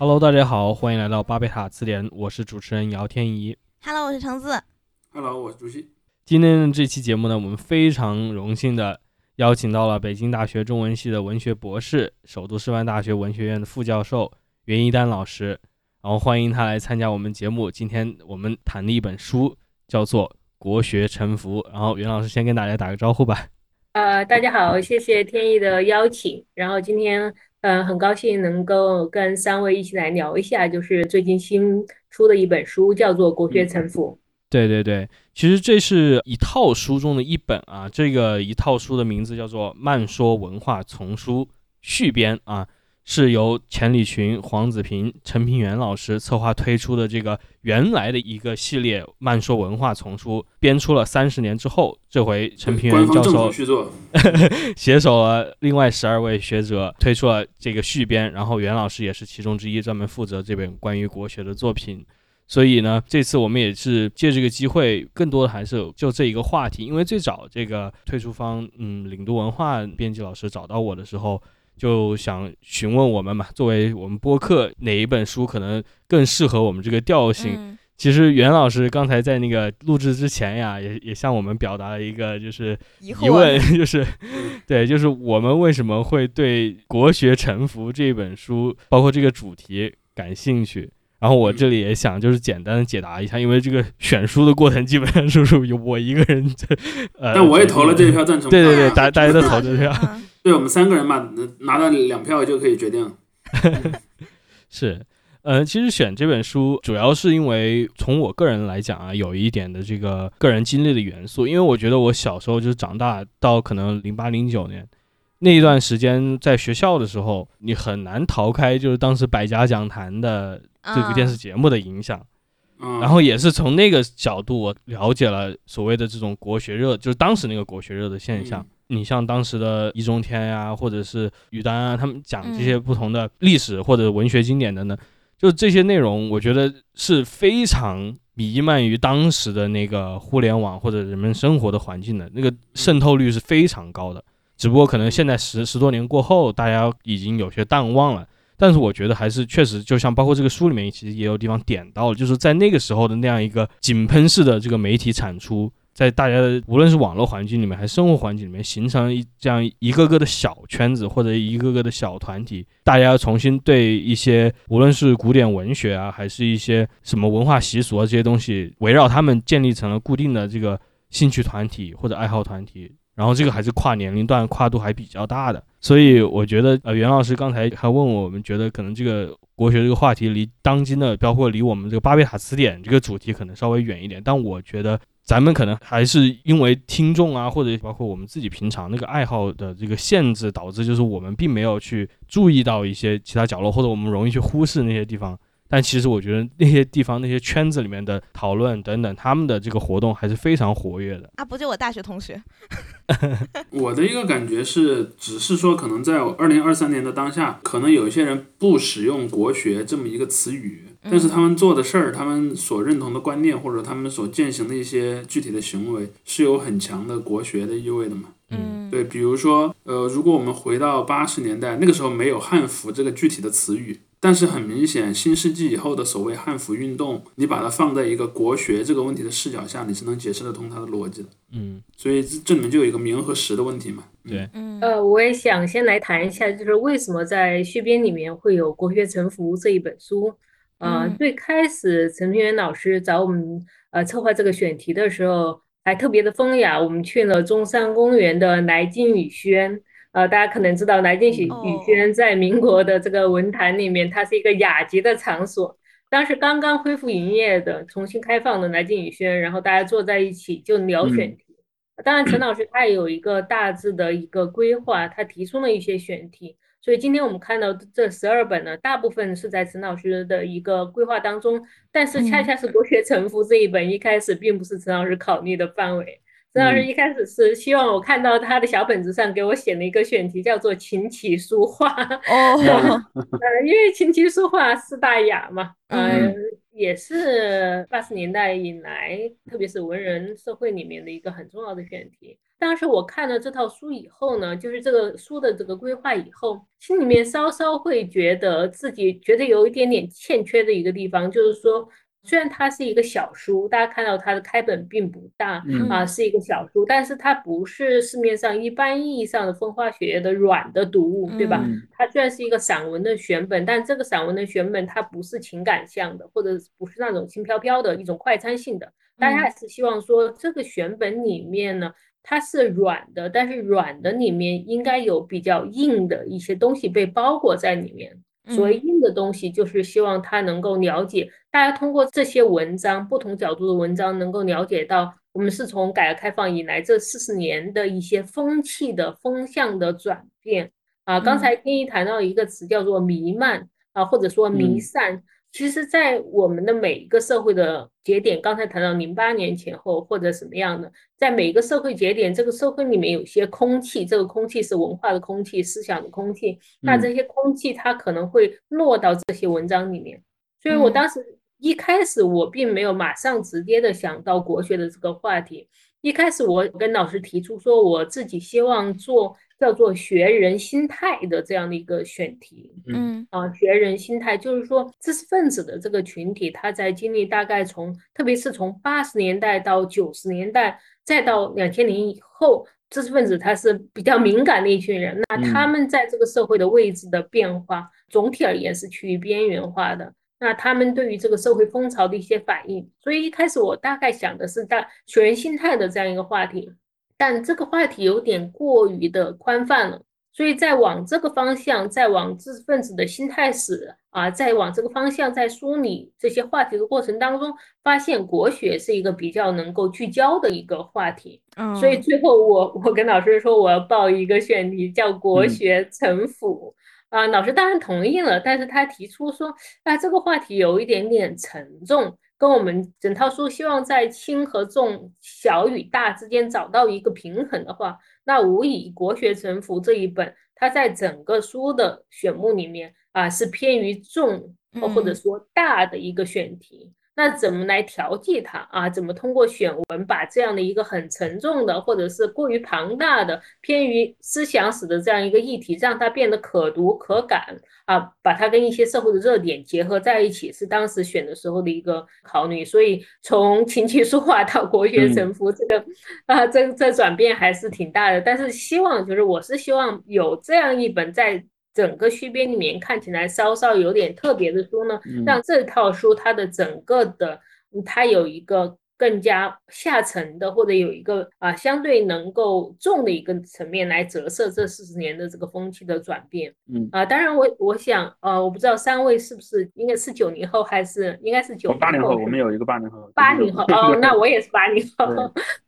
Hello，大家好，欢迎来到巴贝塔词典，我是主持人姚天怡。Hello，我是橙子。Hello，我是朱熹。今天的这期节目呢，我们非常荣幸的邀请到了北京大学中文系的文学博士、首都师范大学文学院的副教授袁一丹老师，然后欢迎他来参加我们节目。今天我们谈的一本书叫做《国学沉浮》，然后袁老师先跟大家打个招呼吧。呃，大家好，谢谢天意的邀请。然后今天，嗯，很高兴能够跟三位一起来聊一下，就是最近新出的一本书，叫做《国学城府》。对对对，其实这是一套书中的一本啊，这个一套书的名字叫做《漫说文化丛书》续编啊，是由钱理群、黄子平、陈平原老师策划推出的这个原来的一个系列《漫说文化丛书》，编出了三十年之后，这回陈平原教授 携手了另外十二位学者推出了这个续编，然后袁老师也是其中之一，专门负责这本关于国学的作品。所以呢，这次我们也是借这个机会，更多的还是就这一个话题，因为最早这个退出方，嗯，领读文化编辑老师找到我的时候，就想询问我们嘛，作为我们播客哪一本书可能更适合我们这个调性。嗯，其实袁老师刚才在那个录制之前呀，也也向我们表达了一个就是疑问，就是对，就是我们为什么会对《国学沉浮》这本书，包括这个主题感兴趣？然后我这里也想就是简单的解答一下，因为这个选书的过程基本上就是属于我一个人在，呃，但我也投了这一票赞成。对对对，啊大大家都投我这票，对我们三个人嘛，拿到两票就可以决定了。是，呃，其实选这本书主要是因为从我个人来讲啊，有一点的这个个人经历的元素，因为我觉得我小时候就是长大到可能零八零九年那一段时间，在学校的时候，你很难逃开就是当时百家讲坛的这个电视节目的影响。嗯，然后也是从那个角度，我了解了所谓的这种国学热，就是当时那个国学热的现象。你像当时的易中天呀、或者是于丹啊，他们讲这些不同的历史或者文学经典等等，就这些内容，我觉得是非常弥漫于当时的那个互联网或者人们生活的环境的，那个渗透率是非常高的。只不过可能现在十十多年过后，大家已经有些淡忘了。但是我觉得还是确实，就像包括这个书里面其实也有地方点到了，就是在那个时候的那样一个井喷式的这个媒体产出，在大家的无论是网络环境里面还是生活环境里面，形成一这样一个个的小圈子或者一个个的小团体，大家要重新对一些无论是古典文学啊，还是一些什么文化习俗啊这些东西，围绕他们建立成了固定的这个兴趣团体或者爱好团体，然后这个还是跨年龄段跨度还比较大的，所以我觉得呃袁老师刚才还问我们觉得可能这个国学这个话题离当今的包括离我们这个巴贝塔词典这个主题可能稍微远一点，但我觉得咱们可能还是因为听众啊或者包括我们自己平常那个爱好的这个限制，导致就是我们并没有去注意到一些其他角落，或者我们容易去忽视那些地方。但其实我觉得那些地方、那些圈子里面的讨论等等，他们的这个活动还是非常活跃的。啊，不就我大学同学？我的一个感觉是，只是说可能在二零二三年的当下，可能有一些人不使用“国学”这么一个词语，但是他们做的事儿，他们所认同的观念，或者他们所践行的一些具体的行为，是有很强的国学的意味的嘛。嗯，对，比如说，呃，如果我们回到八十年代，那个时候没有汉服这个具体的词语，但是很明显，新世纪以后的所谓汉服运动，你把它放在一个国学这个问题的视角下，你是能解释得通它的逻辑的。嗯，所以这这里面就有一个名和实的问题嘛。对，嗯，呃，我也想先来谈一下，就是为什么在续编里面会有《国学沉浮》这一本书。呃，嗯最开始陈平原老师找我们呃策划这个选题的时候，还特别的风雅，我们去了中山公园的来晋语轩。呃，大家可能知道来晋语哦语轩在民国的这个文坛里面，它是一个雅集的场所。当时刚刚恢复营业的、重新开放的来晋语轩，然后大家坐在一起就聊选题。当然，陈老师他也有一个大致的一个规划，他提出了一些选题。所以今天我们看到这十二本呢，大部分是在陈老师的一个规划当中，但是恰恰是《国学沉浮》这一本一开始并不是陈老师考虑的范围。陈老师一开始是希望我看到他的小本子上给我写了一个选题，叫做琴棋书画。哦，呃，因为琴棋书画四大雅嘛，呃嗯，也是八十年代以来，特别是文人社会里面的一个很重要的选题。当时我看了这套书以后呢，就是这个书的这个规划以后，心里面稍稍会觉得自己觉得有一点点欠缺的一个地方，就是说。虽然它是一个小书，大家看到它的开本并不大啊，是一个小书，但是它不是市面上一般意义上的风花雪月的软的读物，对吧？它虽然是一个散文的选本，但这个散文的选本它不是情感向的，或者不是那种轻飘飘的一种快餐性的。大家还是希望说这个选本里面呢，它是软的，但是软的里面应该有比较硬的一些东西被包裹在里面。所谓硬的东西，就是希望他能够了解，大家通过这些文章，不同角度的文章，能够了解到我们是从改革开放以来这四十年的一些风气的风向的转变啊。刚才天一谈到一个词叫做弥漫啊，或者说弥散。其实，在我们的每一个社会的节点，刚才谈到零八年前后或者什么样的，在每一个社会节点，这个社会里面有些空气，这个空气是文化的空气、思想的空气，那这些空气它可能会落到这些文章里面。所以我当时一开始我并没有马上直接的想到国学的这个话题，一开始我跟老师提出说，我自己希望做。叫做学人心态的这样的一个选题，嗯啊，学人心态就是说知识分子的这个群体，他在经历大概从，特别是从八十年代到九十年代，再到两千年以后，知识分子他是比较敏感的一群人，那他们在这个社会的位置的变化，总体而言是趋于边缘化的。那他们对于这个社会风潮的一些反应，所以一开始我大概想的是大学人心态的这样一个话题。但这个话题有点过于的宽泛了，所以在往这个方向，在往知识分子的心态史啊，在往这个方向在梳理这些话题的过程当中，发现国学是一个比较能够聚焦的一个话题。嗯，所以最后我我跟老师说我要报一个选题叫国学城府啊，老师当然同意了，但是他提出说啊这个话题有一点点沉重。跟我们整套书希望在轻和重、小与大之间找到一个平衡的话，那无疑《国学沉浮》这一本，它在整个书的选目里面啊，是偏于重或者说大的一个选题。那怎么来调剂它啊？怎么通过选文把这样的一个很沉重的，或者是过于庞大的、偏于思想史的这样一个议题，让它变得可读可感啊？把它跟一些社会的热点结合在一起，是当时选的时候的一个考虑。所以从琴棋书画到国学沉浮，这个啊，这这转变还是挺大的。但是希望就是，我是希望有这样一本在。整个续编里面看起来稍稍有点特别的书呢，让这套书它的整个的它有一个。更加下沉的，或者有一个啊相对能够重的一个层面来折射这四十年的这个风气的转变。嗯啊，当然我我想呃，我不知道三位是不是应该是九零后还是应该是九八零后？我们有一个八零后。八零后哦，那我也是八零后，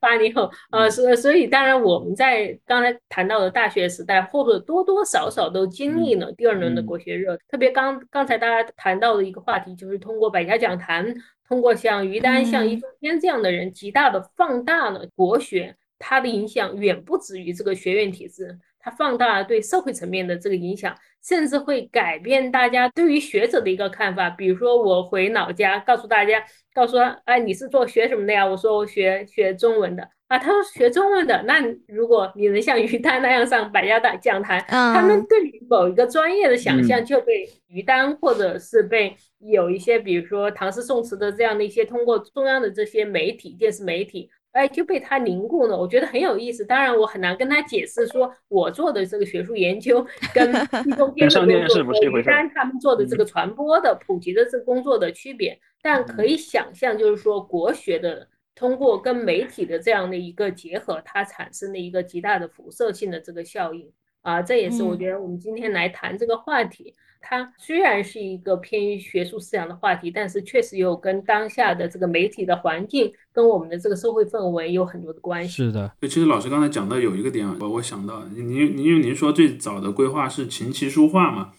八零后呃，所所以当然我们在刚才谈到的大学时代，或者多多少少都经历了第二轮的国学热，特别刚刚才大家谈到的一个话题，就是通过百家讲坛。通过像于丹、像易中天这样的人，极大的放大了国学，它的影响远不止于这个学院体制，它放大了对社会层面的这个影响，甚至会改变大家对于学者的一个看法。比如说，我回老家告诉大家，告诉说，哎，你是做学什么的呀？我说我学学中文的。啊，他说学中文的，那如果你能像于丹那样上百家大讲坛，他们对于某一个专业的想象就被于丹或者是被有一些，比如说唐诗宋词的这样的一些通过中央的这些媒体、电视媒体，哎，就被他凝固了。我觉得很有意思。当然，我很难跟他解释说我做的这个学术研究 跟易中天的工作和于丹他们做的这个传播的普及的这个工作的区别，但可以想象，就是说国学的。通过跟媒体的这样的一个结合，它产生的一个极大的辐射性的这个效应啊，这也是我觉得我们今天来谈这个话题，它虽然是一个偏于学术思想的话题，但是确实有跟当下的这个媒体的环境跟我们的这个社会氛围有很多的关系。是的，其实老师刚才讲到有一个点，我我想到您您因为您说最早的规划是琴棋书画嘛，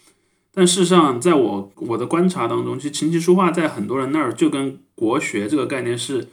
但事实上在我我的观察当中，其实琴棋书画在很多人那儿就跟国学这个概念是。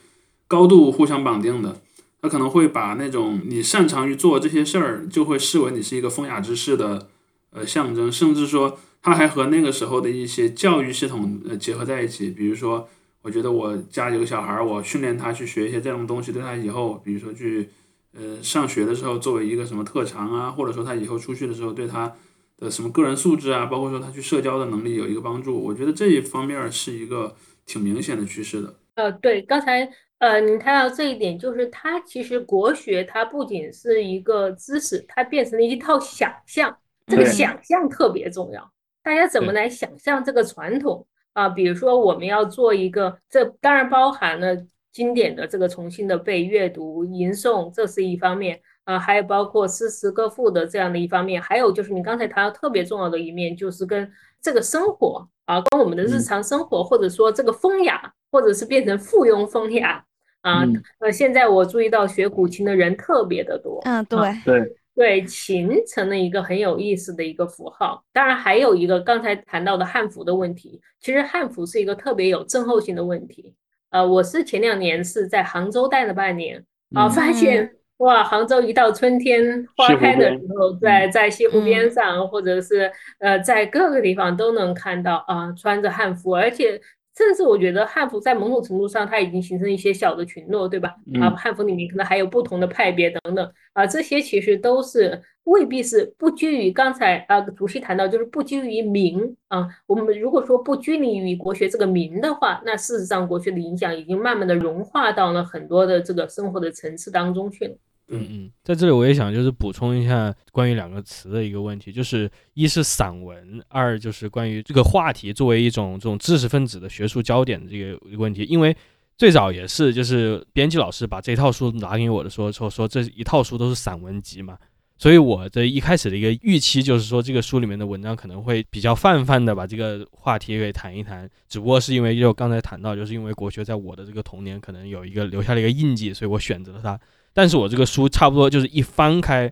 高度互相绑定的，他可能会把那种你擅长于做这些事儿，就会视为你是一个风雅之士的呃象征，甚至说他还和那个时候的一些教育系统呃结合在一起。比如说，我觉得我家有个小孩儿，我训练他去学一些这种东西，对他以后，比如说去呃上学的时候作为一个什么特长啊，或者说他以后出去的时候对他的什么个人素质啊，包括说他去社交的能力有一个帮助。我觉得这一方面是一个挺明显的趋势的。呃，对，刚才呃您谈到这一点，就是它其实国学它不仅是一个知识，它变成了一套想象，这个想象特别重要。大家怎么来想象这个传统啊？比如说我们要做一个，这当然包含了经典的这个重新的被阅读、吟诵，这是一方面啊，还有包括诗词歌赋的这样的一方面，还有就是你刚才谈到特别重要的一面，就是跟这个生活啊，跟我们的日嗯常生活，或者说这个风雅，或者是变成附庸风雅啊。嗯呃，现在我注意到学古琴的人特别的多，嗯，对，对，对，琴成了一个很有意思的一个符号。当然，还有一个刚才谈到的汉服的问题，其实汉服是一个特别有症候性的问题。呃，我是前两年是在杭州待了半年啊，嗯发现 哇，杭州一到春天花开的时候，在在西湖边嗯上，或者是呃在各个地方都能看到啊，穿着汉服，而且。甚至我觉得汉服在某种程度上，它已经形成一些小的群落，对吧？啊，嗯汉服里面可能还有不同的派别等等。啊，这些其实都是未必是不拘于刚才啊，主席谈到就是不拘于名啊。我们如果说不拘泥于国学这个名的话，那事实上国学的影响已经慢慢的融化到了很多的这个生活的层次当中去了。嗯嗯，在这里我也想就是补充一下关于两个词的一个问题，就是一是散文，二就是关于这个话题作为一种这种知识分子的学术焦点的这个一个问题。因为最早也是就是编辑老师把这套书拿给我的时候说说这一套书都是散文集嘛，所以我的一开始的一个预期就是说这个书里面的文章可能会比较泛泛的把这个话题给谈一谈，只不过是因为就刚才谈到，就是因为国学在我的这个童年可能有一个留下了一个印记，所以我选择了它。但是我这个书差不多就是一翻开，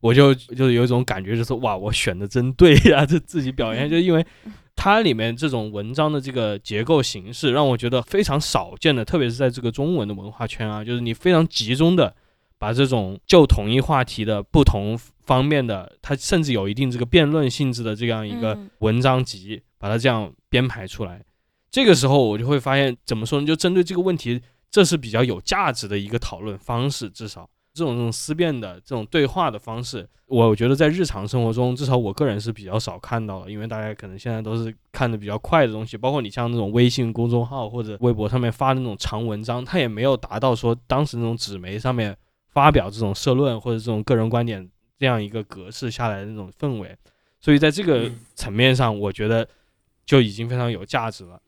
我就就是有一种感觉，就是哇，我选的真对呀、这自己表现，就因为它里面这种文章的这个结构形式，让我觉得非常少见的，特别是在这个中文的文化圈啊，就是你非常集中的把这种就同一话题的不同方面的，它甚至有一定这个辩论性质的这样一个嗯文章集，把它这样编排出来。这个时候我就会发现，怎么说呢？就针对这个问题，这是比较有价值的一个讨论方式，至少这种这种思辨的这种对话的方式，我觉得在日常生活中，至少我个人是比较少看到的，因为大家可能现在都是看的比较快的东西，包括你像那种微信公众号或者微博上面发的那种长文章，它也没有达到说当时那种纸媒上面发表这种社论或者这种个人观点这样一个格式下来的那种氛围，所以在这个层面上，我觉得就已经非常有价值了。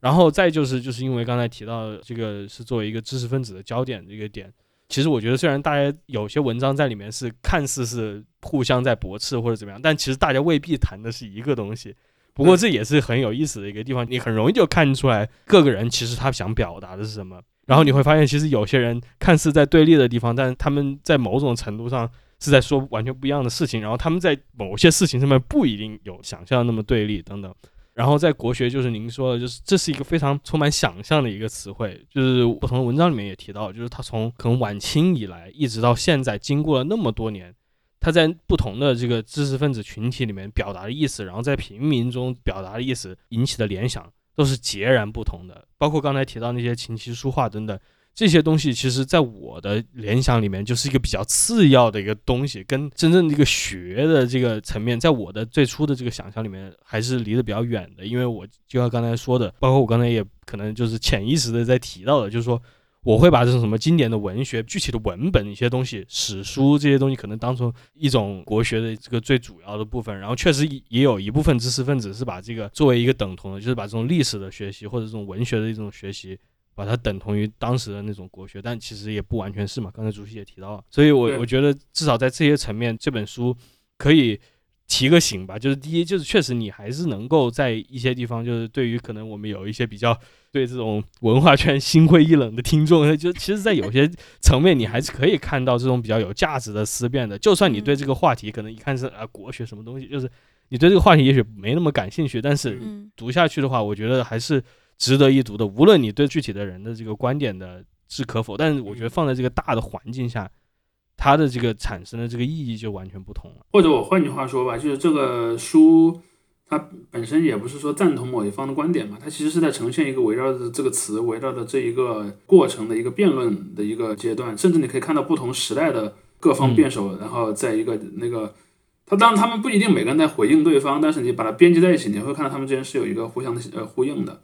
然后再就是，就是因为刚才提到这个是作为一个知识分子的焦点这个点，其实我觉得虽然大家有些文章在里面是看似是互相在驳斥或者怎么样，但其实大家未必谈的是一个东西。不过这也是很有意思的一个地方，你很容易就看出来各个人其实他想表达的是什么。然后你会发现，其实有些人看似在对立的地方，但他们在某种程度上是在说完全不一样的事情。然后他们在某些事情上面不一定有想象那么对立等等。然后在国学，就是您说的，就是这是一个非常充满想象的一个词汇，就是不同的文章里面也提到，就是它从可能晚清以来一直到现在，经过了那么多年，它在不同的这个知识分子群体里面表达的意思，然后在平民中表达的意思引起的联想都是截然不同的。包括刚才提到那些琴棋书画等等这些东西，其实在我的联想里面就是一个比较次要的一个东西，跟真正的一个学的这个层面，在我的最初的这个想象里面还是离得比较远的。因为我就像刚才说的，包括我刚才也可能就是潜意识的在提到的，就是说我会把这种什么经典的文学、具体的文本一些东西、史书这些东西，可能当成一种国学的这个最主要的部分。然后确实也有一部分知识分子是把这个作为一个等同的，就是把这种历史的学习或者这种文学的一种学习。把它等同于当时的那种国学，但其实也不完全是嘛。刚才主席也提到了，所以我我觉得至少在这些层面，这本书可以提个醒吧。就是第一，就是确实你还是能够在一些地方，就是对于可能我们有一些比较对这种文化圈心灰意冷的听众，就其实，在有些层面，你还是可以看到这种比较有价值的思辨的。就算你对这个话题可能一看是啊国学什么东西，就是你对这个话题也许没那么感兴趣，但是嗯读下去的话，我觉得还是值得一读的。无论你对具体的人的这个观点的是可否，但是我觉得放在这个大的环境下，它的这个产生的这个意义就完全不同了。或者我换句话说吧，就是这个书它本身也不是说赞同某一方的观点嘛，它其实是在呈现一个围绕着这个词、围绕着这一个过程的一个辩论的一个阶段，甚至你可以看到不同时代的各方辩手，然后在一个那个，他当然他们不一定每个人在回应对方，但是你把它编辑在一起，你会看到他们之间是有一个互相的呃呼应的。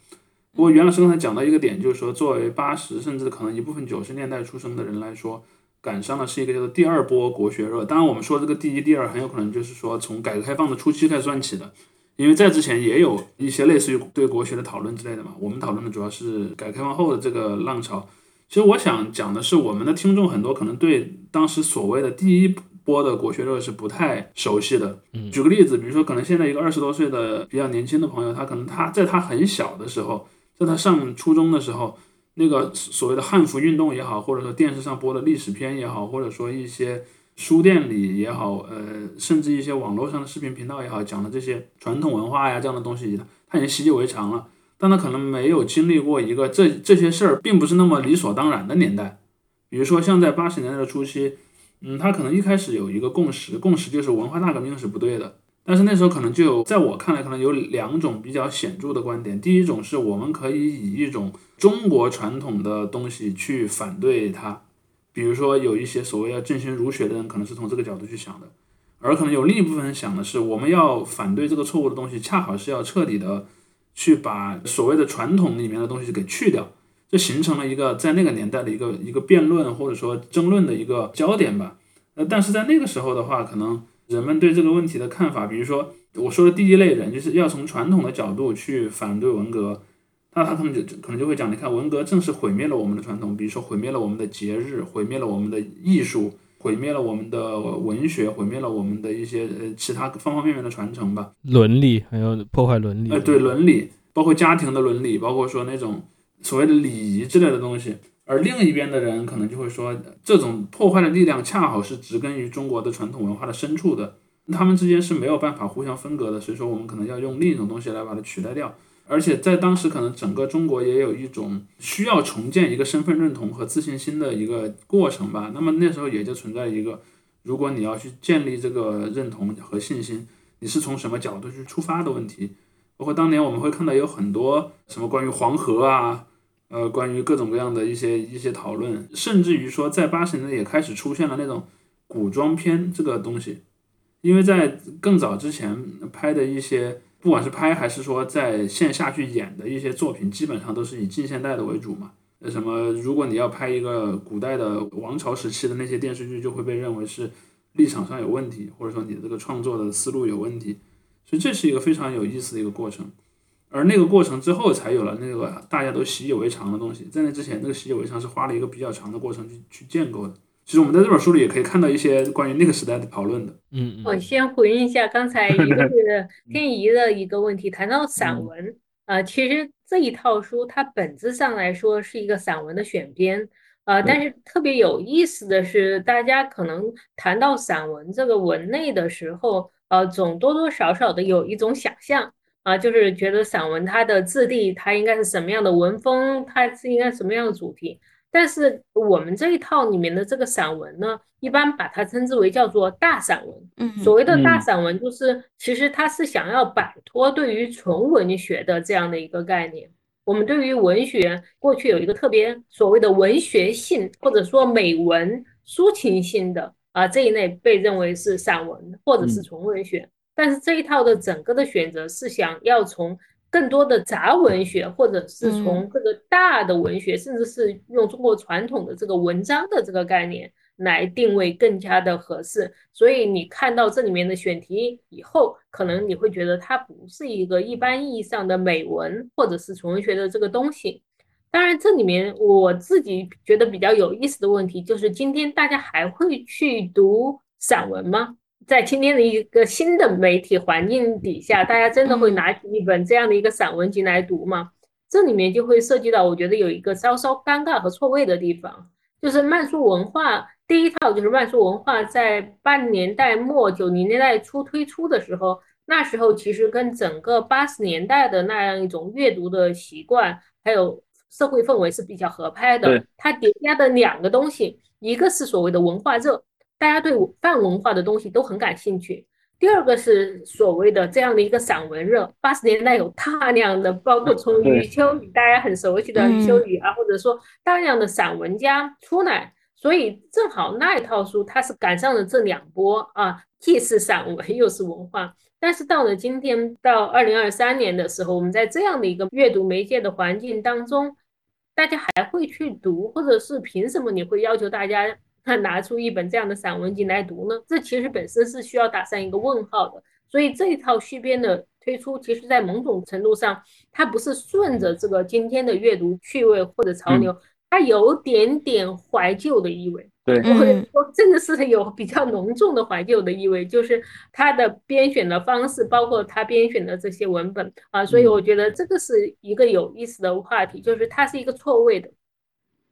不过袁老师刚才讲到一个点，就是说作为八十甚至可能一部分九十年代出生的人来说，赶上的是一个叫做第二波国学热。当然我们说这个第一、第二，很有可能就是说从改革开放的初期开始算起的。因为在之前也有一些类似于对国学的讨论之类的嘛，我们讨论的主要是改革开放后的这个浪潮。其实我想讲的是，我们的听众很多可能对当时所谓的第一波的国学热是不太熟悉的。举个例子，比如说可能现在一个二十多岁的比较年轻的朋友，他可能他在他很小的时候，在他上初中的时候，那个所谓的汉服运动也好，或者说电视上播的历史片也好，或者说一些。书店里也好，呃，甚至一些网络上的视频频道也好，讲的这些传统文化呀这样的东西，他已经习以为常了。但他可能没有经历过一个这这些事儿并不是那么理所当然的年代。比如说像在八十年代的初期，嗯，他可能一开始有一个共识，共识就是文化大革命是不对的。但是那时候可能就有，在我看来可能有两种比较显著的观点。第一种是我们可以以一种中国传统的东西去反对它。比如说，有一些所谓要振兴儒学的人，可能是从这个角度去想的，而可能有另一部分人想的是，我们要反对这个错误的东西，恰好是要彻底的去把所谓的传统里面的东西给去掉，这形成了一个在那个年代的一个一个辩论或者说争论的一个焦点吧。呃，但是在那个时候的话，可能人们对这个问题的看法，比如说我说的第一类人，就是要从传统的角度去反对文革。那他可能就可能就会讲，你看文革正是毁灭了我们的传统，比如说毁灭了我们的节日，毁灭了我们的艺术，毁灭了我们的文学，毁灭了我们的一些呃其他方方面面的传承吧。伦理还有破坏伦理。呃，对伦理，包括家庭的伦理，包括说那种所谓的礼仪之类的东西。而另一边的人可能就会说，这种破坏的力量恰好是植根于中国的传统文化的深处的，他们之间是没有办法互相分隔的，所以说我们可能要用另一种东西来把它取代掉。而且在当时，可能整个中国也有一种需要重建一个身份认同和自信心的一个过程吧。那么那时候也就存在一个，如果你要去建立这个认同和信心，你是从什么角度去出发的问题。包括当年我们会看到有很多什么关于黄河啊，呃，关于各种各样的一些一些讨论，甚至于说在八十年代也开始出现了那种古装片这个东西，因为在更早之前拍的一些。不管是拍还是说在线下去演的一些作品，基本上都是以近现代的为主嘛。那什么，如果你要拍一个古代的王朝时期的那些电视剧，就会被认为是立场上有问题，或者说你这个创作的思路有问题。所以这是一个非常有意思的一个过程。而那个过程之后，才有了那个大家都习以为常的东西。在那之前，那个习以为常是花了一个比较长的过程去去建构的。其实我们在这本书里也可以看到一些关于那个时代的讨论的。嗯，我先回应一下刚才一个是 天怡的一个问题，谈到散文，呃，其实这一套书它本质上来说是一个散文的选编，呃，但是特别有意思的是，大家可能谈到散文这个文类的时候，呃，总多多少少的有一种想象，啊，就是觉得散文它的质地，它应该是什么样的文风，它是应该什么样的主题。但是我们这一套里面的这个散文呢，一般把它称之为叫做大散文。嗯，所谓的大散文，就是其实它是想要摆脱对于纯文学的这样的一个概念。我们对于文学过去有一个特别所谓的文学性，或者说美文抒情性的啊这一类被认为是散文或者是纯文学。但是这一套的整个的选择是想要从。更多的杂文学，或者是从这个大的文学，甚至是用中国传统的这个文章的这个概念来定位更加的合适。所以你看到这里面的选题以后，可能你会觉得它不是一个一般意义上的美文或者是纯文学的这个东西。当然，这里面我自己觉得比较有意思的问题就是，今天大家还会去读散文吗？在今天的一个新的媒体环境底下，大家真的会拿起一本这样的一个散文集来读吗？这里面就会涉及到，我觉得有一个稍稍尴尬和错位的地方，就是慢速文化第一套就是慢速文化在八零年代末九零年代初推出的时候，那时候其实跟整个八十年代的那样一种阅读的习惯还有社会氛围是比较合拍的。它叠加的两个东西，一个是所谓的文化热。大家对泛文化的东西都很感兴趣，第二个是所谓的这样的一个散文热，八十年代有大量的，包括从余秋雨大家很熟悉的余秋雨啊，或者说大量的散文家出来，所以正好那一套书它是赶上了这两波啊，既是散文又是文化。但是到了今天，到二零二三年的时候，我们在这样的一个阅读媒介的环境当中，大家还会去读，或者是凭什么你会要求大家？他拿出一本这样的散文集来读呢？这其实本身是需要打上一个问号的。所以这一套续编的推出，其实在某种程度上，它不是顺着这个今天的阅读趣味或者潮流，它有点点怀旧的意味。对，或者说真的是有比较浓重的怀旧的意味，就是它的编选的方式，包括他编选的这些文本啊。所以我觉得这个是一个有意思的话题，就是它是一个错位的。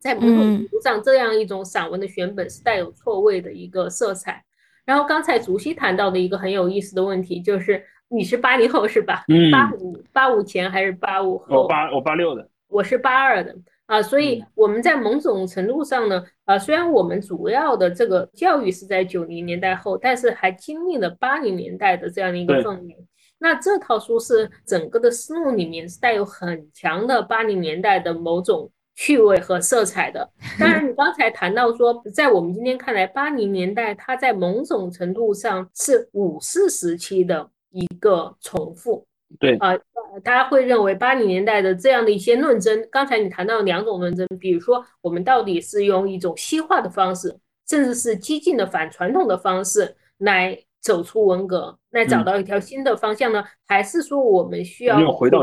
在某种程度上，这样一种散文的选本是带有错位的一个色彩。然后刚才竹溪谈到的一个很有意思的问题，就是你是八零后是吧？嗯，八五八五前还是八五后？我八我八六的，我是八二的啊。所以我们在某种程度上呢，啊，虽然我们主要的这个教育是在九零年代后，但是还经历了八零年代的这样的一个氛围。那这套书是整个的思路里面是带有很强的八零年代的某种。趣味和色彩的，当然，你刚才谈到说，在我们今天看来，八零年代它在某种程度上是五四时期的一个重复。对啊，大家会认为八零年代的这样的一些论争，刚才你谈到两种论争，比如说我们到底是用一种西化的方式，甚至是激进的反传统的方式来。走出文革，那找到一条新的方向呢？还是说我们需要回到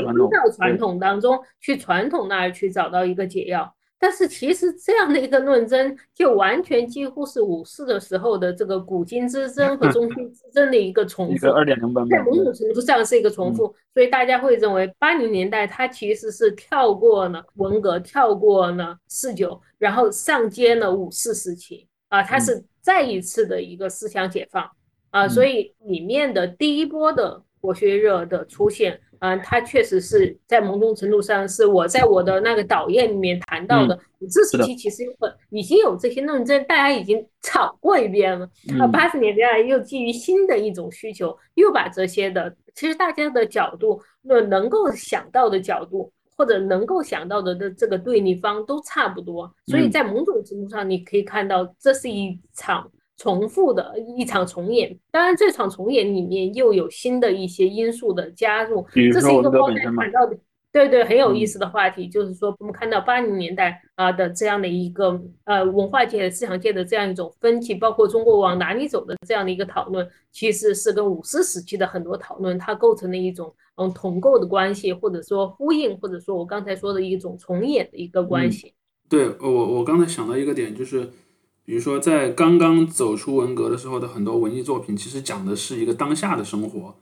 传统，当中去，传统那儿去找到一个解药？但是其实这样的一个论争，就完全几乎是五四的时候的这个古今之争和中西之争的一个重复，在某种程度上是一个重复。所以大家会认为八零年代它其实是跳过了文革，跳过了四九，然后上接了五四时期啊，它是再一次的一个思想解放。啊，所以里面的第一波的国学热的出现，嗯，它确实是在某种程度上是我在我的那个导页里面谈到的。五四时期其实有很已经有这些论证，大家已经吵过一遍了。啊，八十年代又基于新的一种需求，又把这些的，其实大家的角度，那能够想到的角度，或者能够想到的的这个对立方都差不多。所以在某种程度上，你可以看到这是一场。重复的一场重演，当然这场重演里面又有新的一些因素的加入，这是一个刚才谈到的，对对，很有意思的话题，就是说我们看到八零年代啊的这样的一个呃文化界、思想界的这样一种分歧，包括中国往哪里走的这样的一个讨论，其实是跟五四时期的很多讨论它构成了一种嗯同构的关系，或者说呼应，或者说我刚才说的一种重演的一个关系。对我我刚才想到一个点就是。比如说，在刚刚走出文革的时候的很多文艺作品，其实讲的是一个当下的生活。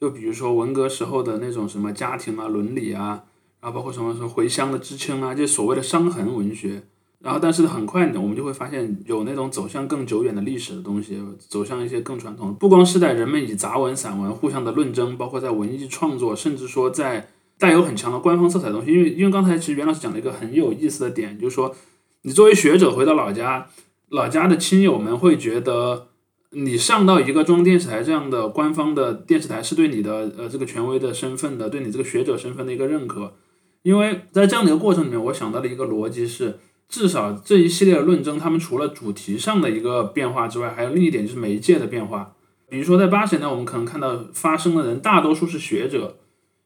就比如说文革时候的那种什么家庭啊、伦理啊，然后包括什么什么回乡的知青啊，就所谓的伤痕文学。然后，但是很快呢，我们就会发现有那种走向更久远的历史的东西，走向一些更传统。不光是在人们以杂文、散文互相的论争，包括在文艺创作，甚至说在带有很强的官方色彩的东西。因为，因为刚才其实袁老师讲了一个很有意思的点，就是说，你作为学者回到老家。老家的亲友们会觉得，你上到一个中央电视台这样的官方的电视台，是对你的呃这个权威的身份的，对你这个学者身份的一个认可。因为在这样的一个过程里面，我想到了一个逻辑是，至少这一系列的论争，他们除了主题上的一个变化之外，还有另一点就是媒介的变化。比如说在八十年代，我们可能看到发生的人大多数是学者，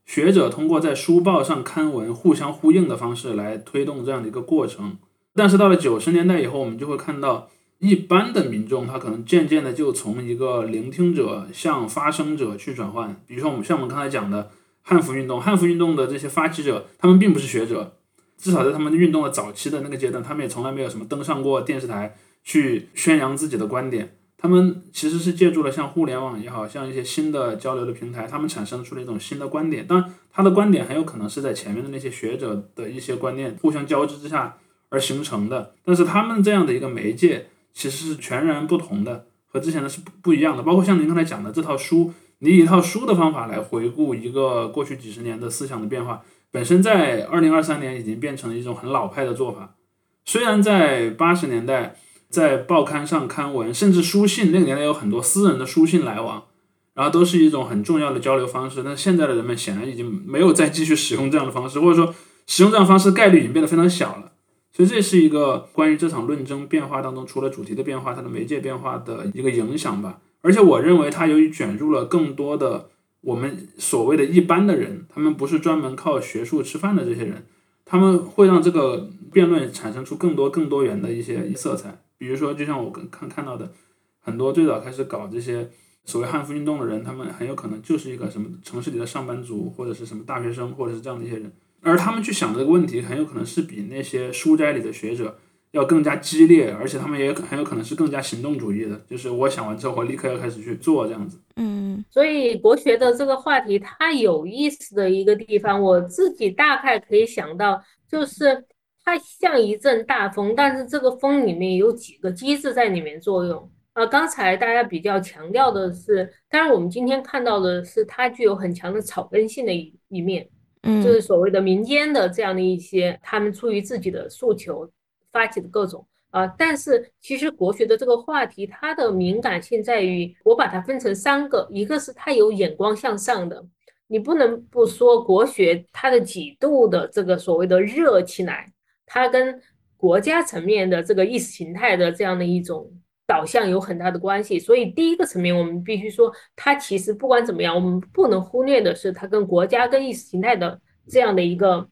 学者通过在书报上刊文互相呼应的方式来推动这样的一个过程。但是到了九十年代以后，我们就会看到一般的民众，他可能渐渐的就从一个聆听者向发声者去转换。比如说，我们像我们刚才讲的汉服运动，汉服运动的这些发起者，他们并不是学者，至少在他们运动的早期的那个阶段，他们也从来没有什么登上过电视台去宣扬自己的观点。他们其实是借助了像互联网也好像一些新的交流的平台，他们产生出了一种新的观点。当然，他的观点很有可能是在前面的那些学者的一些观念互相交织之下。而形成的，但是他们这样的一个媒介其实是全然不同的，和之前的是不不一样的。包括像您刚才讲的这套书，你以一套书的方法来回顾一个过去几十年的思想的变化，本身在二零二三年已经变成了一种很老派的做法。虽然在八十年代，在报刊上刊文，甚至书信，那个年代有很多私人的书信来往，然后都是一种很重要的交流方式。但现在的人们显然已经没有再继续使用这样的方式，或者说使用这样方式概率已经变得非常小了。所以这是一个关于这场论争变化当中，除了主题的变化，它的媒介变化的一个影响吧。而且我认为它由于卷入了更多的我们所谓的一般的人，他们不是专门靠学术吃饭的这些人，他们会让这个辩论产生出更多更多元的一些色彩。比如说，就像我看看到的，很多最早开始搞这些所谓汉服运动的人，他们很有可能就是一个什么城市里的上班族，或者是什么大学生，或者是这样的一些人。而他们去想这个问题，很有可能是比那些书斋里的学者要更加激烈，而且他们也很有可能是更加行动主义的。就是我想完之后，我立刻要开始去做这样子。嗯，所以国学的这个话题，它有意思的一个地方，我自己大概可以想到，就是它像一阵大风，但是这个风里面有几个机制在里面作用。啊，刚才大家比较强调的是，当然我们今天看到的是它具有很强的草根性的一一面。就是所谓的民间的这样的一些，他们出于自己的诉求发起的各种啊，但是其实国学的这个话题，它的敏感性在于，我把它分成三个，一个是它有眼光向上的，你不能不说国学它的几度的这个所谓的热起来，它跟国家层面的这个意识形态的这样的一种。导向有很大的关系，所以第一个层面，我们必须说，它其实不管怎么样，我们不能忽略的是，它跟国家跟意识形态的这样的一个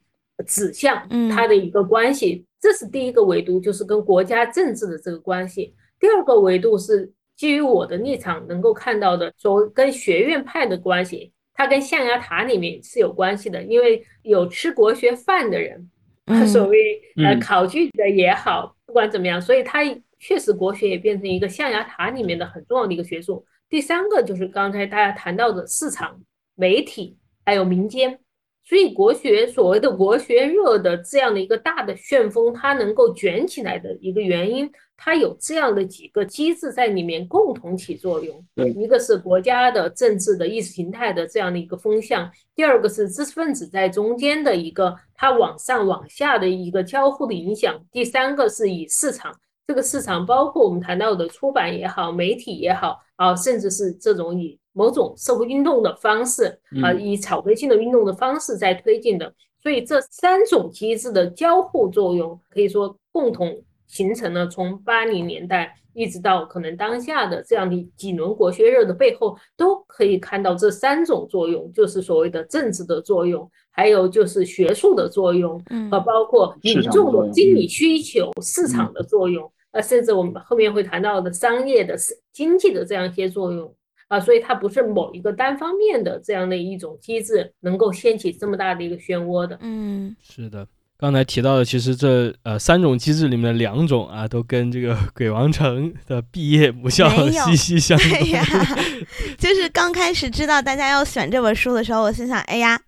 指向，它的一个关系，这是第一个维度，就是跟国家政治的这个关系。第二个维度是基于我的立场能够看到的，说跟学院派的关系，它跟象牙塔里面是有关系的，因为有吃国学饭的人，所谓呃考据的也好，不管怎么样，所以他。确实，国学也变成一个象牙塔里面的很重要的一个学术。第三个就是刚才大家谈到的市场、媒体还有民间。所以，国学所谓的国学热的这样的一个大的旋风，它能够卷起来的一个原因，它有这样的几个机制在里面共同起作用。一个是国家的政治的意识形态的这样的一个风向，第二个是知识分子在中间的一个它往上往下的一个交互的影响，第三个是以市场。这个市场包括我们谈到的出版也好，媒体也好啊，甚至是这种以某种社会运动的方式啊，以草根性的运动的方式在推进的。所以这三种机制的交互作用，可以说共同形成了从八零年代一直到可能当下的这样的几轮国学热的背后，都可以看到这三种作用，就是所谓的政治的作用。还有就是学术的作用，和包括民众的经理需求、市场的作用。呃，甚至我们后面会谈到的商业的、经济的这样一些作用啊，所以它不是某一个单方面的这样的一种机制能够掀起这么大的一个漩涡的。嗯，是的，刚才提到的，其实这呃三种机制里面的两种啊，都跟这个鬼王城的毕业母校息息相关。对呀，就是刚开始知道大家要选这本书的时候，我心想，哎呀。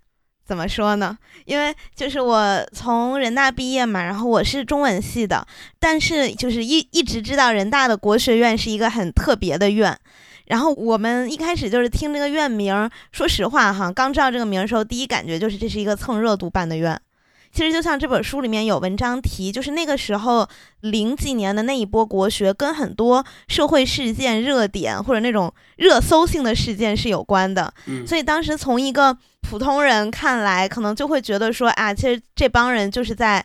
怎么说呢？因为就是我从人大毕业嘛，然后我是中文系的，但是就是一一直知道人大的国学院是一个很特别的院。然后我们一开始就是听这个院名，说实话哈，刚知道这个名的时候，第一感觉就是这是一个蹭热度办的院。其实就像这本书里面有文章提，就是那个时候零几年的那一波国学，跟很多社会事件热点或者那种热搜性的事件是有关的。所以当时从一个普通人看来，可能就会觉得说啊，其实这帮人就是在。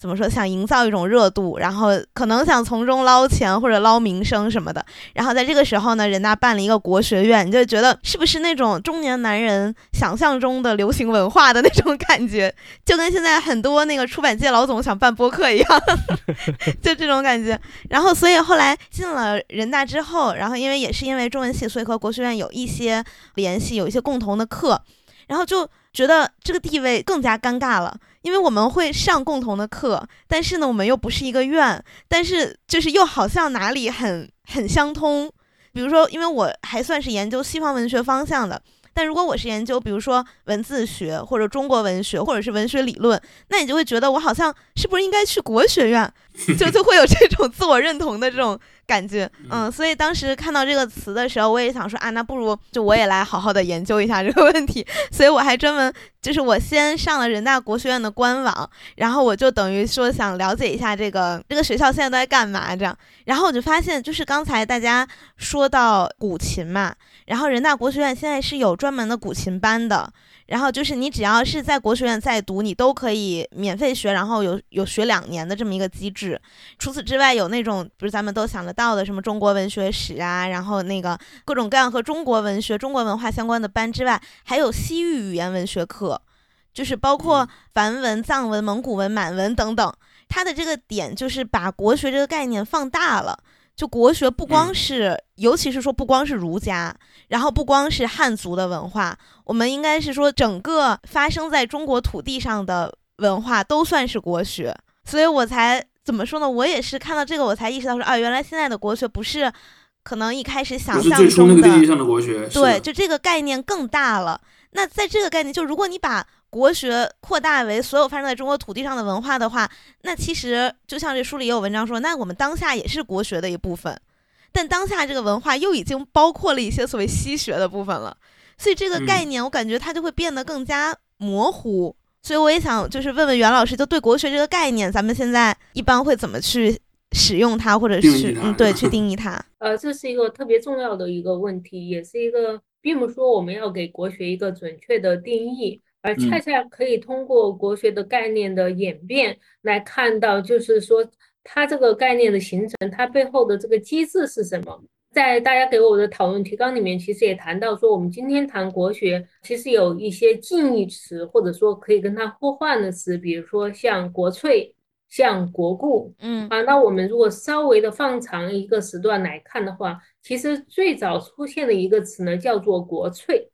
怎么说？想营造一种热度，然后可能想从中捞钱或者捞名声什么的。然后在这个时候呢，人大办了一个国学院，你就觉得是不是那种中年男人想象中的流行文化的那种感觉？就跟现在很多那个出版界老总想办播客一样，就这种感觉。然后，所以后来进了人大之后，然后因为也是因为中文系，所以和国学院有一些联系，有一些共同的课，然后就觉得这个地位更加尴尬了。因为我们会上共同的课，但是呢，我们又不是一个院，但是就是又好像哪里很很相通。比如说，因为我还算是研究西方文学方向的，但如果我是研究，比如说文字学或者中国文学或者是文学理论，那你就会觉得我好像是不是应该去国学院，就就会有这种自我认同的这种感觉，嗯，所以当时看到这个词的时候，我也想说啊，那不如就我也来好好的研究一下这个问题，所以我还专门就是我先上了人大国学院的官网，然后我就等于说想了解一下这个这个学校现在都在干嘛这样，然后我就发现就是刚才大家说到古琴嘛，然后人大国学院现在是有专门的古琴班的。然后就是你只要是在国学院在读，你都可以免费学，然后有有学两年的这么一个机制。除此之外，有那种不是咱们都想得到的什么中国文学史啊，然后那个各种各样和中国文学、中国文化相关的班之外，还有西域语言文学课，就是包括梵文、藏文、蒙古文、满文等等。它的这个点就是把国学这个概念放大了。就国学不光是，尤其是说不光是儒家，然后不光是汉族的文化，我们应该是说整个发生在中国土地上的文化都算是国学。所以我才怎么说呢？我也是看到这个，我才意识到说啊，原来现在的国学不是可能一开始想象中的。对，就这个概念更大了。那在这个概念，就如果你把国学扩大为所有发生在中国土地上的文化的话，那其实就像这书里也有文章说，那我们当下也是国学的一部分，但当下这个文化又已经包括了一些所谓西学的部分了，所以这个概念我感觉它就会变得更加模糊。所以我也想就是问问袁老师，就对国学这个概念，咱们现在一般会怎么去使用它，或者是嗯对去定义它？呃，这是一个特别重要的一个问题，也是一个，并不说我们要给国学一个准确的定义。而恰恰可以通过国学的概念的演变来看到，就是说它这个概念的形成，它背后的这个机制是什么？在大家给我的讨论提纲里面，其实也谈到说，我们今天谈国学，其实有一些近义词，或者说可以跟它互换的词，比如说像国粹、像国故，嗯啊，那我们如果稍微的放长一个时段来看的话，其实最早出现的一个词呢，叫做国粹。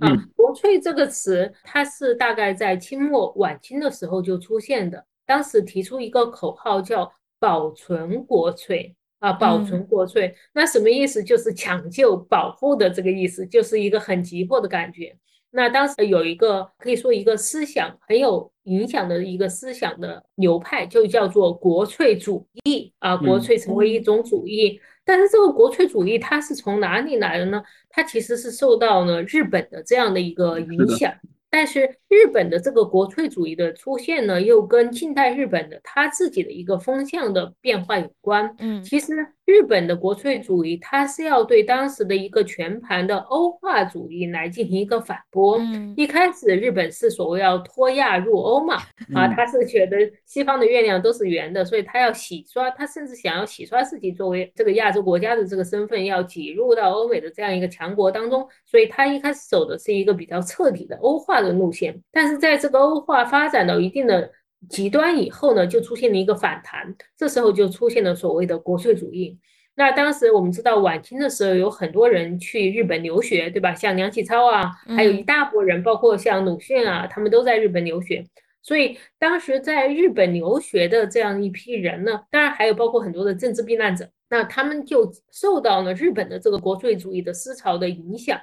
啊，国粹这个词，它是大概在清末晚清的时候就出现的。当时提出一个口号叫“保存国粹”，啊，保存国粹，那什么意思？就是抢救、保护的这个意思，就是一个很急迫的感觉。那当时有一个可以说一个思想很有影响的一个思想的流派，就叫做国粹主义啊，国粹成为一种主义。但是这个国粹主义它是从哪里来的呢？它其实是受到了日本的这样的一个影响。但是日本的这个国粹主义的出现呢，又跟近代日本的他自己的一个风向的变化有关。嗯，其实日本的国粹主义，它是要对当时的一个全盘的欧化主义来进行一个反驳。嗯，一开始日本是所谓要脱亚入欧嘛，啊，他是觉得西方的月亮都是圆的，所以他要洗刷，他甚至想要洗刷自己作为这个亚洲国家的这个身份，要挤入到欧美的这样一个强国当中。所以他一开始走的是一个比较彻底的欧化。的路线，但是在这个欧化发展到一定的极端以后呢，就出现了一个反弹，这时候就出现了所谓的国粹主义。那当时我们知道晚清的时候有很多人去日本留学，对吧？像梁启超啊，还有一大波人，包括像鲁迅啊，他们都在日本留学。所以当时在日本留学的这样一批人呢，当然还有包括很多的政治避难者，那他们就受到了日本的这个国粹主义的思潮的影响。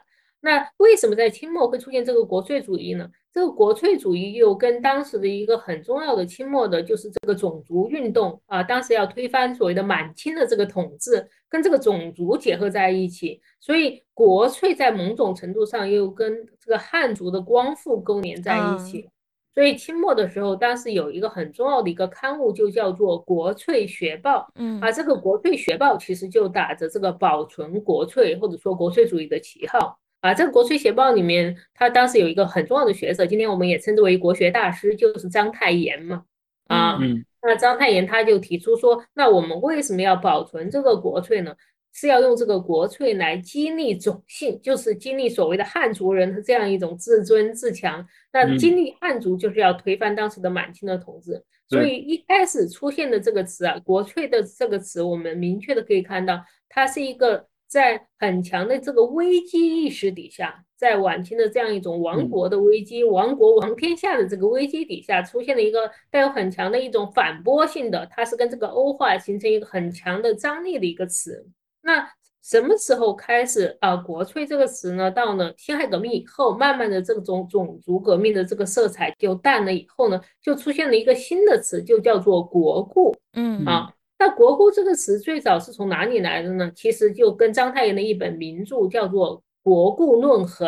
那为什么在清末会出现这个国粹主义呢？这个国粹主义又跟当时的一个很重要的清末的，就是这个种族运动啊，当时要推翻所谓的满清的这个统治，跟这个种族结合在一起，所以国粹在某种程度上又跟这个汉族的光复勾连在一起。所以清末的时候，当时有一个很重要的一个刊物，就叫做《国粹学报》。嗯，啊，这个《国粹学报》其实就打着这个保存国粹或者说国粹主义的旗号。啊，这个《国粹学报》里面，他当时有一个很重要的学者，今天我们也称之为国学大师，就是章太炎嘛。啊，那章太炎他就提出说，那我们为什么要保存这个国粹呢？是要用这个国粹来激励种姓，就是激励所谓的汉族人的这样一种自尊自强。那激励汉族就是要推翻当时的满清的统治。所以一开始出现的这个词啊，“国粹”的这个词，我们明确的可以看到，它是一个。在很强的这个危机意识底下，在晚清的这样一种亡国的危机、亡国亡天下的这个危机底下，出现了一个带有很强的一种反驳性的，它是跟这个欧化形成一个很强的张力的一个词。那什么时候开始啊？国粹这个词呢？到了辛亥革命以后，慢慢的这种种族革命的这个色彩就淡了以后呢，就出现了一个新的词，就叫做国故。嗯啊。那“国故”这个词最早是从哪里来的呢？其实就跟章太炎的一本名著叫做《国故论衡》，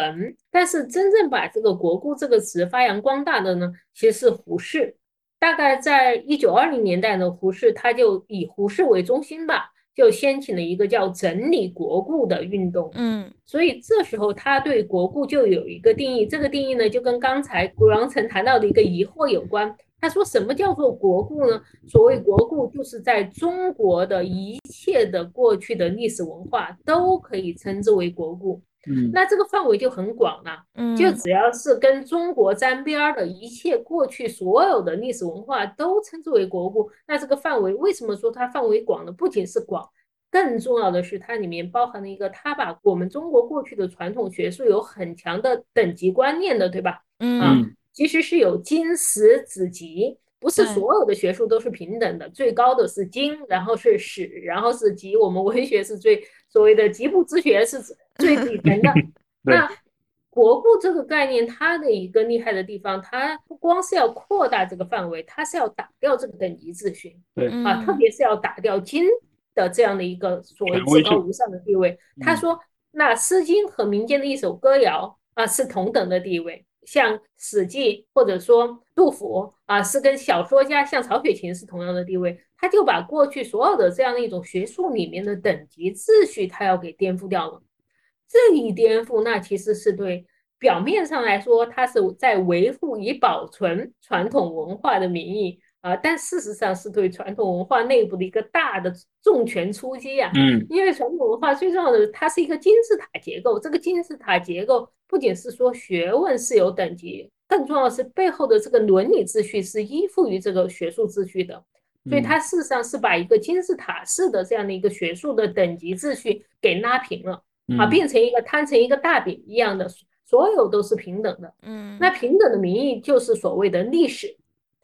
但是真正把这个“国故”这个词发扬光大的呢，其实是胡适。大概在一九二零年代呢，胡适他就以胡适为中心吧，就掀起了一个叫“整理国故”的运动。嗯，所以这时候他对国故就有一个定义，这个定义呢，就跟刚才古王成谈到的一个疑惑有关。他说：“什么叫做国故呢？所谓国故，就是在中国的一切的过去的历史文化都可以称之为国故。嗯，那这个范围就很广了，嗯，就只要是跟中国沾边儿的一切过去所有的历史文化都称之为国故。那这个范围为什么说它范围广呢？不仅是广，更重要的是它里面包含了一个，它把我们中国过去的传统学术有很强的等级观念的，对吧？嗯。”其实是有经史子集，不是所有的学术都是平等的，最高的是经，然后是史，然后是集。我们文学是最所谓的集部之学是最 底层的。那国故这个概念，它的一个厉害的地方，它不光是要扩大这个范围，它是要打掉这个等级秩序。对啊，特别是要打掉经的这样的一个所谓至高无上的地位。他说，那《诗经》和民间的一首歌谣啊，是同等的地位。像《史记》或者说杜甫啊，是跟小说家像曹雪芹是同样的地位，他就把过去所有的这样的一种学术里面的等级秩序，他要给颠覆掉了。这一颠覆，那其实是对表面上来说，他是在维护以保存传统文化的名义。啊，但事实上是对传统文化内部的一个大的重拳出击啊！嗯，因为传统文化最重要的，它是一个金字塔结构。这个金字塔结构不仅是说学问是有等级，更重要的是背后的这个伦理秩序是依附于这个学术秩序的。所以它事实上是把一个金字塔式的这样的一个学术的等级秩序给拉平了啊，变成一个摊成一个大饼一样的，所有都是平等的。嗯，那平等的名义就是所谓的历史。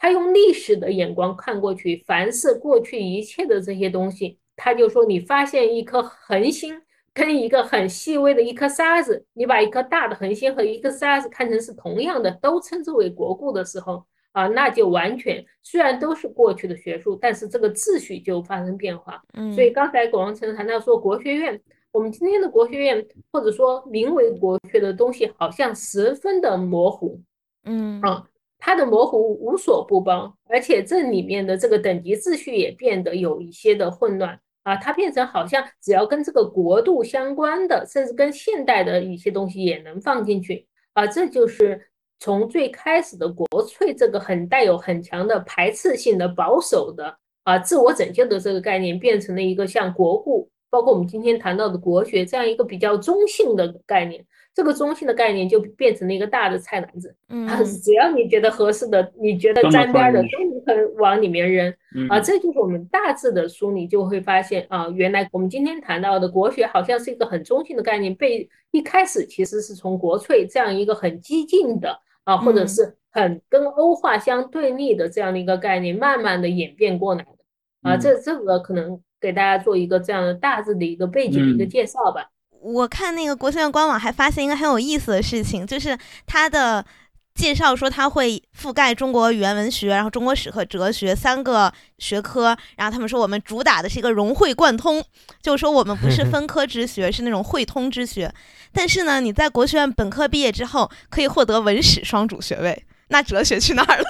他用历史的眼光看过去，凡是过去一切的这些东西，他就说：你发现一颗恒星跟一个很细微的一颗沙子，你把一颗大的恒星和一个沙子看成是同样的，都称之为国故的时候啊，那就完全虽然都是过去的学术，但是这个秩序就发生变化。嗯，所以刚才苟王成谈到说，国学院，我们今天的国学院或者说名为国学的东西，好像十分的模糊。嗯啊。它的模糊无所不包，而且这里面的这个等级秩序也变得有一些的混乱啊，它变成好像只要跟这个国度相关的，甚至跟现代的一些东西也能放进去啊，这就是从最开始的国粹这个很带有很强的排斥性的保守的啊自我拯救的这个概念，变成了一个像国故，包括我们今天谈到的国学这样一个比较中性的概念。这个中性的概念就变成了一个大的菜篮子，嗯，只要你觉得合适的，你觉得沾边的，都可以往里面扔啊。这就是我们大致的梳理，就会发现啊，原来我们今天谈到的国学好像是一个很中性的概念，被一开始其实是从国粹这样一个很激进的啊，或者是很跟欧化相对立的这样的一个概念，慢慢的演变过来的啊。这这个可能给大家做一个这样的大致的一个背景的一个介绍吧。我看那个国学院官网还发现一个很有意思的事情，就是它的介绍说它会覆盖中国语言文学，然后中国史和哲学三个学科。然后他们说我们主打的是一个融会贯通，就是说我们不是 分科之学，是那种汇通之学。但是呢，你在国学院本科毕业之后可以获得文史双主学位，那哲学去哪儿了？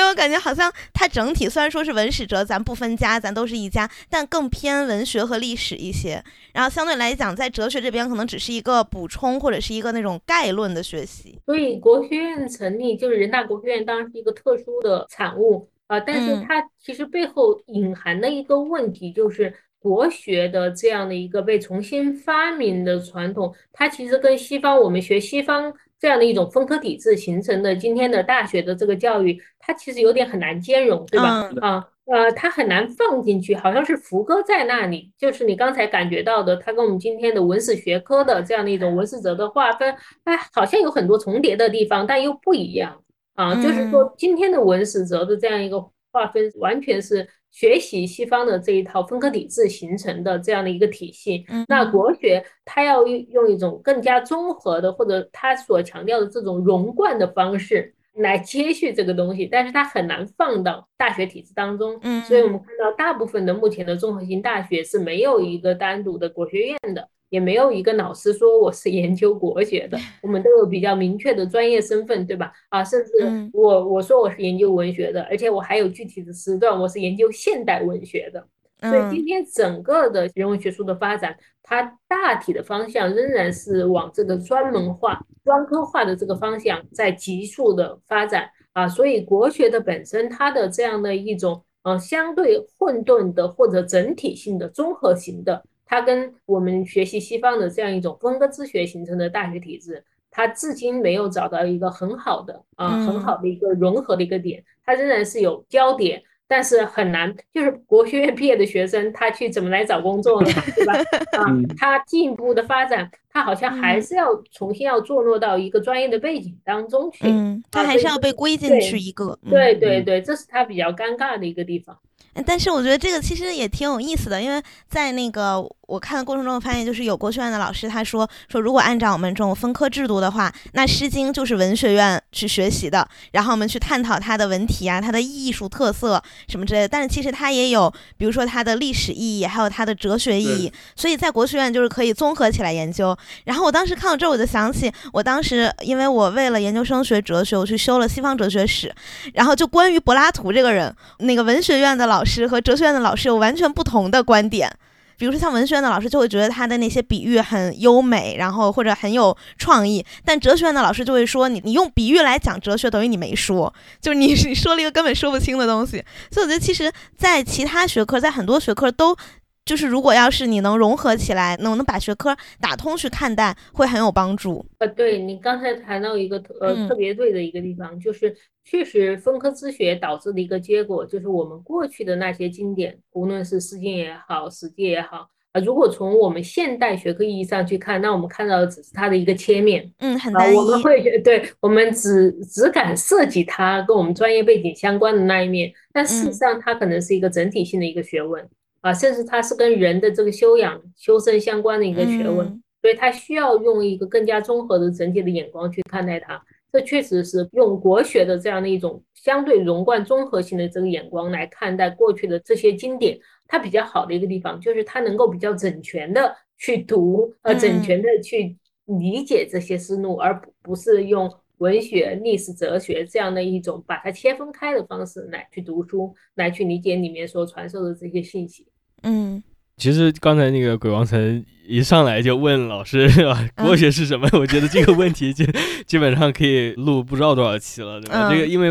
所以我感觉好像它整体虽然说是文史哲，咱不分家，咱都是一家，但更偏文学和历史一些。然后相对来讲，在哲学这边可能只是一个补充或者是一个那种概论的学习。所以国学院成立，就是人大国学院当然是一个特殊的产物啊，但是它其实背后隐含的一个问题就是国学的这样的一个被重新发明的传统，它其实跟西方我们学西方。这样的一种分科体制形成的今天的大学的这个教育，它其实有点很难兼容，对吧？啊，呃，它很难放进去，好像是福哥在那里，就是你刚才感觉到的，它跟我们今天的文史学科的这样的一种文史哲的划分，哎，好像有很多重叠的地方，但又不一样啊。就是说，今天的文史哲的这样一个划分，完全是。学习西方的这一套分科体制形成的这样的一个体系，那国学它要用用一种更加综合的，或者它所强调的这种融贯的方式，来接续这个东西，但是它很难放到大学体制当中。嗯，所以我们看到大部分的目前的综合性大学是没有一个单独的国学院的，也没有一个老师说我是研究国学的，我们都有比较明确的专业身份，对吧？啊，甚至我我说我是研究文学的，而且我还有具体的时段，我是研究现代文学的。所以今天整个的人文学术的发展，它大体的方向仍然是往这个专门化、专科化的这个方向在急速的发展啊。所以国学的本身，它的这样的一种呃相对混沌的或者整体性的综合型的，它跟我们学习西方的这样一种分割自学形成的大学体制，它至今没有找到一个很好的啊很好的一个融合的一个点，它仍然是有焦点。但是很难，就是国学院毕业的学生，他去怎么来找工作呢？对吧？啊，他进一步的发展，他好像还是要重新要坐落到一个专业的背景当中去。嗯，他还是要被归进去一个。对对对，这是他比较尴尬的一个地方。但是我觉得这个其实也挺有意思的，因为在那个我看的过程中，发现就是有国学院的老师他说说，如果按照我们这种分科制度的话，那《诗经》就是文学院去学习的，然后我们去探讨它的文体啊、它的艺术特色什么之类的。但是其实它也有，比如说它的历史意义，还有它的哲学意义，所以在国学院就是可以综合起来研究。然后我当时看到这，我就想起我当时因为我为了研究生学哲学，我去修了西方哲学史，然后就关于柏拉图这个人，那个文学院的老。老师和哲学院的老师有完全不同的观点，比如说像文学院的老师就会觉得他的那些比喻很优美，然后或者很有创意，但哲学院的老师就会说你你用比喻来讲哲学等于你没说，就是你 你说了一个根本说不清的东西。所以我觉得其实，在其他学科，在很多学科都。就是如果要是你能融合起来，能能把学科打通去看待，会很有帮助。呃，对你刚才谈到一个呃特别对的一个地方，就是确实分科自学导致的一个结果，就是我们过去的那些经典，无论是《诗经》也好，《史记》也好，啊，如果从我们现代学科意义上去看，那我们看到的只是它的一个切面，嗯，很单一。我们会对我们只只敢涉及它跟我们专业背景相关的那一面，但事实上它可能是一个整体性的一个学问。啊，甚至它是跟人的这个修养、修身相关的一个学问，所以它需要用一个更加综合的整体的眼光去看待它。这确实是用国学的这样的一种相对融贯综合性的这个眼光来看待过去的这些经典，它比较好的一个地方就是它能够比较整全的去读，呃，整全的去理解这些思路，而不不是用。文学、历史、哲学这样的一种把它切分开的方式来去读书，来去理解里面所传授的这些信息。嗯，其实刚才那个鬼王城一上来就问老师是吧？国学是什么？我觉得这个问题 就基本上可以录不知道多少期了，对吧？这个因为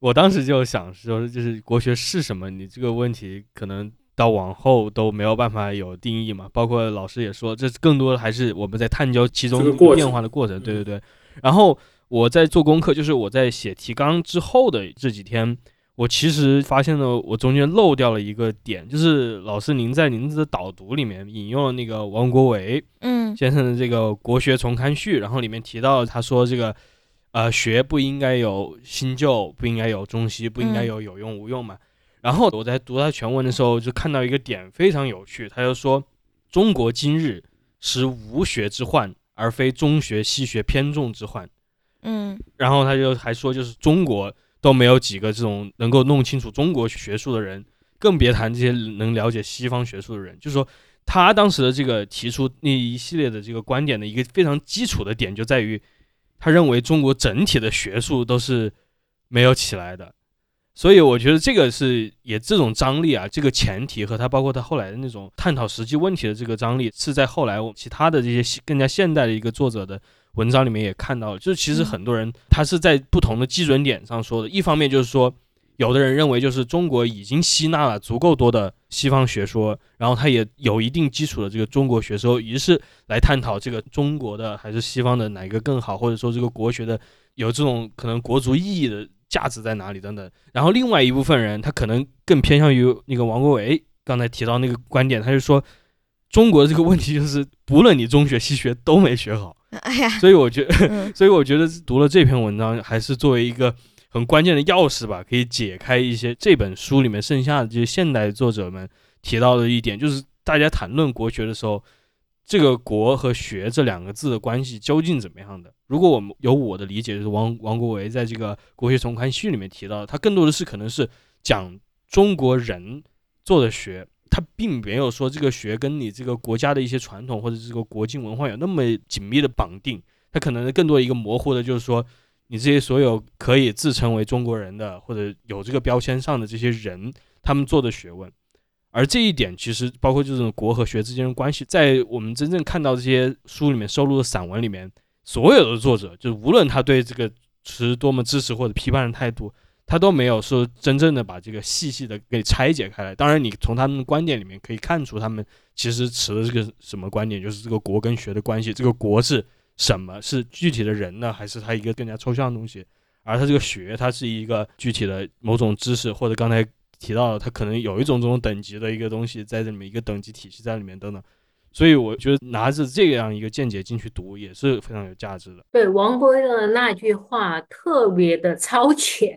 我当时就想说，就是国学是什么？你这个问题可能到往后都没有办法有定义嘛。包括老师也说，这更多的还是我们在探究其中变化的过程。对对对，然后。我在做功课，就是我在写提纲之后的这几天，我其实发现了我中间漏掉了一个点，就是老师您在您的导读里面引用了那个王国维嗯先生的这个《国学重刊序》，然后里面提到他说这个呃学不应该有新旧，不应该有中西，不应该有有用无用嘛。然后我在读他全文的时候，就看到一个点非常有趣，他就说中国今日实无学之患，而非中学西学偏重之患。嗯，然后他就还说，就是中国都没有几个这种能够弄清楚中国学术的人，更别谈这些能了解西方学术的人。就是说，他当时的这个提出那一系列的这个观点的一个非常基础的点，就在于他认为中国整体的学术都是没有起来的。所以我觉得这个是也这种张力啊，这个前提和他包括他后来的那种探讨实际问题的这个张力，是在后来其他的这些更加现代的一个作者的。文章里面也看到了，就是其实很多人他是在不同的基准点上说的。一方面就是说，有的人认为就是中国已经吸纳了足够多的西方学说，然后他也有一定基础的这个中国学说，于是来探讨这个中国的还是西方的哪个更好，或者说这个国学的有这种可能国足意义的价值在哪里等等。然后另外一部分人他可能更偏向于那个王国维刚才提到那个观点，他就说中国这个问题就是不论你中学西学都没学好。哎呀，所以我觉得，所以我觉得读了这篇文章，还是作为一个很关键的钥匙吧，可以解开一些这本书里面剩下的这些现代作者们提到的一点，就是大家谈论国学的时候，这个国和学这两个字的关系究竟怎么样的？如果我们有我的理解，就是王王国维在这个《国学从刊序》里面提到的，他更多的是可能是讲中国人做的学，他并没有说这个学跟你这个国家的一些传统或者这个国境文化有那么紧密的绑定，他可能更多一个模糊的，就是说你这些所有可以自称为中国人的或者有这个标签上的这些人，他们做的学问。而这一点其实包括这种国和学之间的关系，在我们真正看到这些书里面收录的散文里面，所有的作者就是无论他对这个持多么支持或者批判的态度，他都没有说真正的把这个细细的给拆解开来。当然，你从他们的观点里面可以看出，他们其实持的这个什么观点，就是这个国跟学的关系。这个国是什么？是具体的人呢，还是他一个更加抽象的东西？而他这个学，它是一个具体的某种知识，或者刚才。提到的，它可能有一种这种等级的一个东西在这里面，一个等级体系在里面等等，所以我觉得拿着这样一个见解进去读也是非常有价值的。对王圭的那句话特别的超前，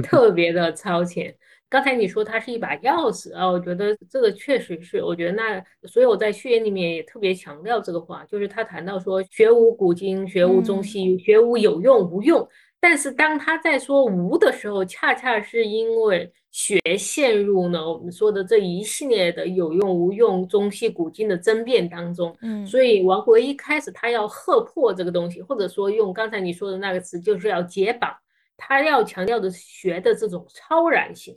特别的超前。刚才你说它是一把钥匙啊，我觉得这个确实是，我觉得那所以我在序言里面也特别强调这个话，就是他谈到说学无古今，学无中西，学无有用无用。但是当他在说无的时候，恰恰是因为学陷入呢我们说的这一系列的有用无用、中西古今的争辩当中。嗯，所以王国一开始他要喝破这个东西，或者说用刚才你说的那个词，就是要解绑。他要强调的是学的这种超然性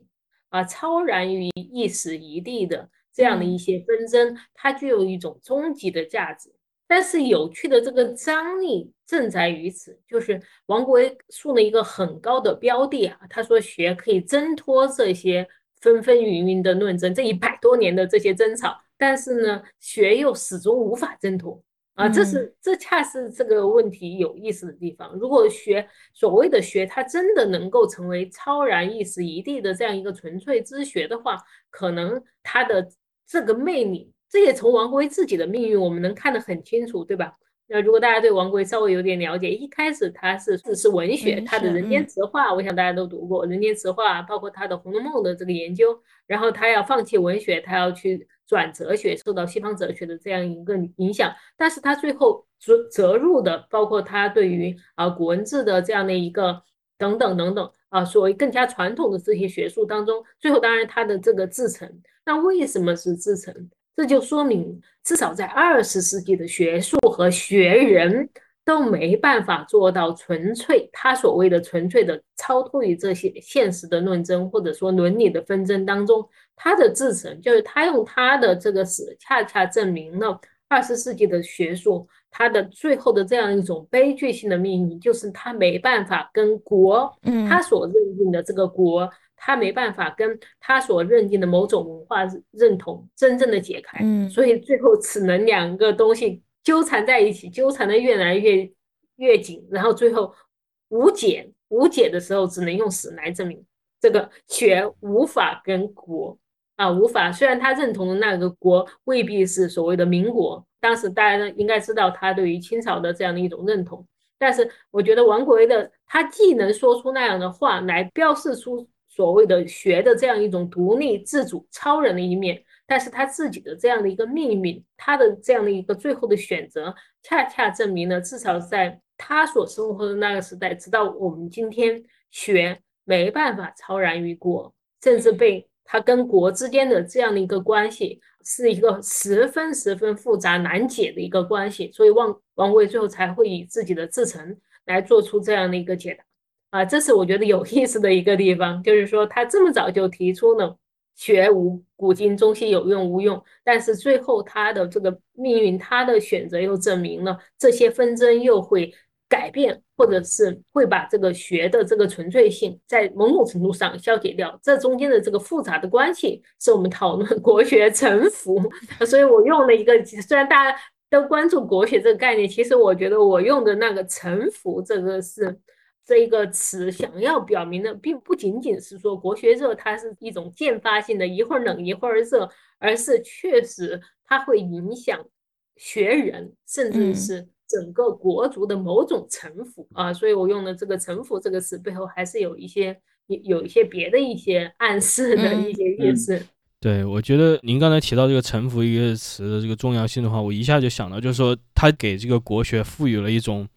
啊，超然于一时一地的这样的一些纷争，它具有一种终极的价值。但是有趣的这个张力正在于此，就是王国维树了一个很高的标的啊。他说学可以挣脱这些纷纷纭纭的论争，这一百多年的这些争吵，但是呢，学又始终无法挣脱啊。这是这恰是这个问题有意思的地方。如果学所谓的学，它真的能够成为超然一时一地的这样一个纯粹之学的话，可能它的这个魅力。这也从王国维自己的命运，我们能看得很清楚，对吧？那如果大家对王国维稍微有点了解，一开始他是只是文学，他的《人间词话》，我想大家都读过《人间词话》，包括他的《红楼梦》的这个研究。然后他要放弃文学，他要去转哲学，受到西方哲学的这样一个影响。但是他最后折折入的，包括他对于啊古文字的这样的一个等等等等啊，所谓更加传统的这些学术当中，最后当然他的这个自成。那为什么是自成？这就说明，至少在二十世纪的学术和学人都没办法做到纯粹，他所谓的纯粹的超脱于这些现实的论争或者说伦理的纷争当中。他的自成就是他用他的这个史，恰恰证明了二十世纪的学术，他的最后的这样一种悲剧性的命运，就是他没办法跟国，他所认定的这个国。他没办法跟他所认定的某种文化认同真正的解开，嗯，所以最后只能两个东西纠缠在一起，纠缠的越来越越紧，然后最后无解无解的时候，只能用死来证明这个学无法跟国啊无法。虽然他认同的那个国未必是所谓的民国，当时大家应该知道他对于清朝的这样的一种认同，但是我觉得王国维的他既能说出那样的话来标示出。所谓的学的这样一种独立自主、超人的一面，但是他自己的这样的一个命运，他的这样的一个最后的选择，恰恰证明了，至少在他所生活的那个时代，直到我们今天，学没办法超然于国，甚至被他跟国之间的这样的一个关系，是一个十分十分复杂难解的一个关系，所以王王维最后才会以自己的自成来做出这样的一个解答。啊，这是我觉得有意思的一个地方，就是说他这么早就提出了学无古今中西有用无用，但是最后他的这个命运，他的选择又证明了这些纷争又会改变，或者是会把这个学的这个纯粹性在某种程度上消解掉。这中间的这个复杂的关系，是我们讨论 国学沉浮。所以我用了一个，虽然大家都关注国学这个概念，其实我觉得我用的那个沉浮这个是。这一个词想要表明的，并不仅仅是说国学热，它是一种渐发性的，一会儿冷一会儿热，而是确实它会影响学人，甚至是整个国族的某种臣服啊。所以我用的这个“臣服”这个词背后，还是有一些有有一些别的一些暗示的一些意思。对，我觉得您刚才提到这个“臣服”一个词的这个重要性的话，我一下就想到，就是说它给这个国学赋予了一种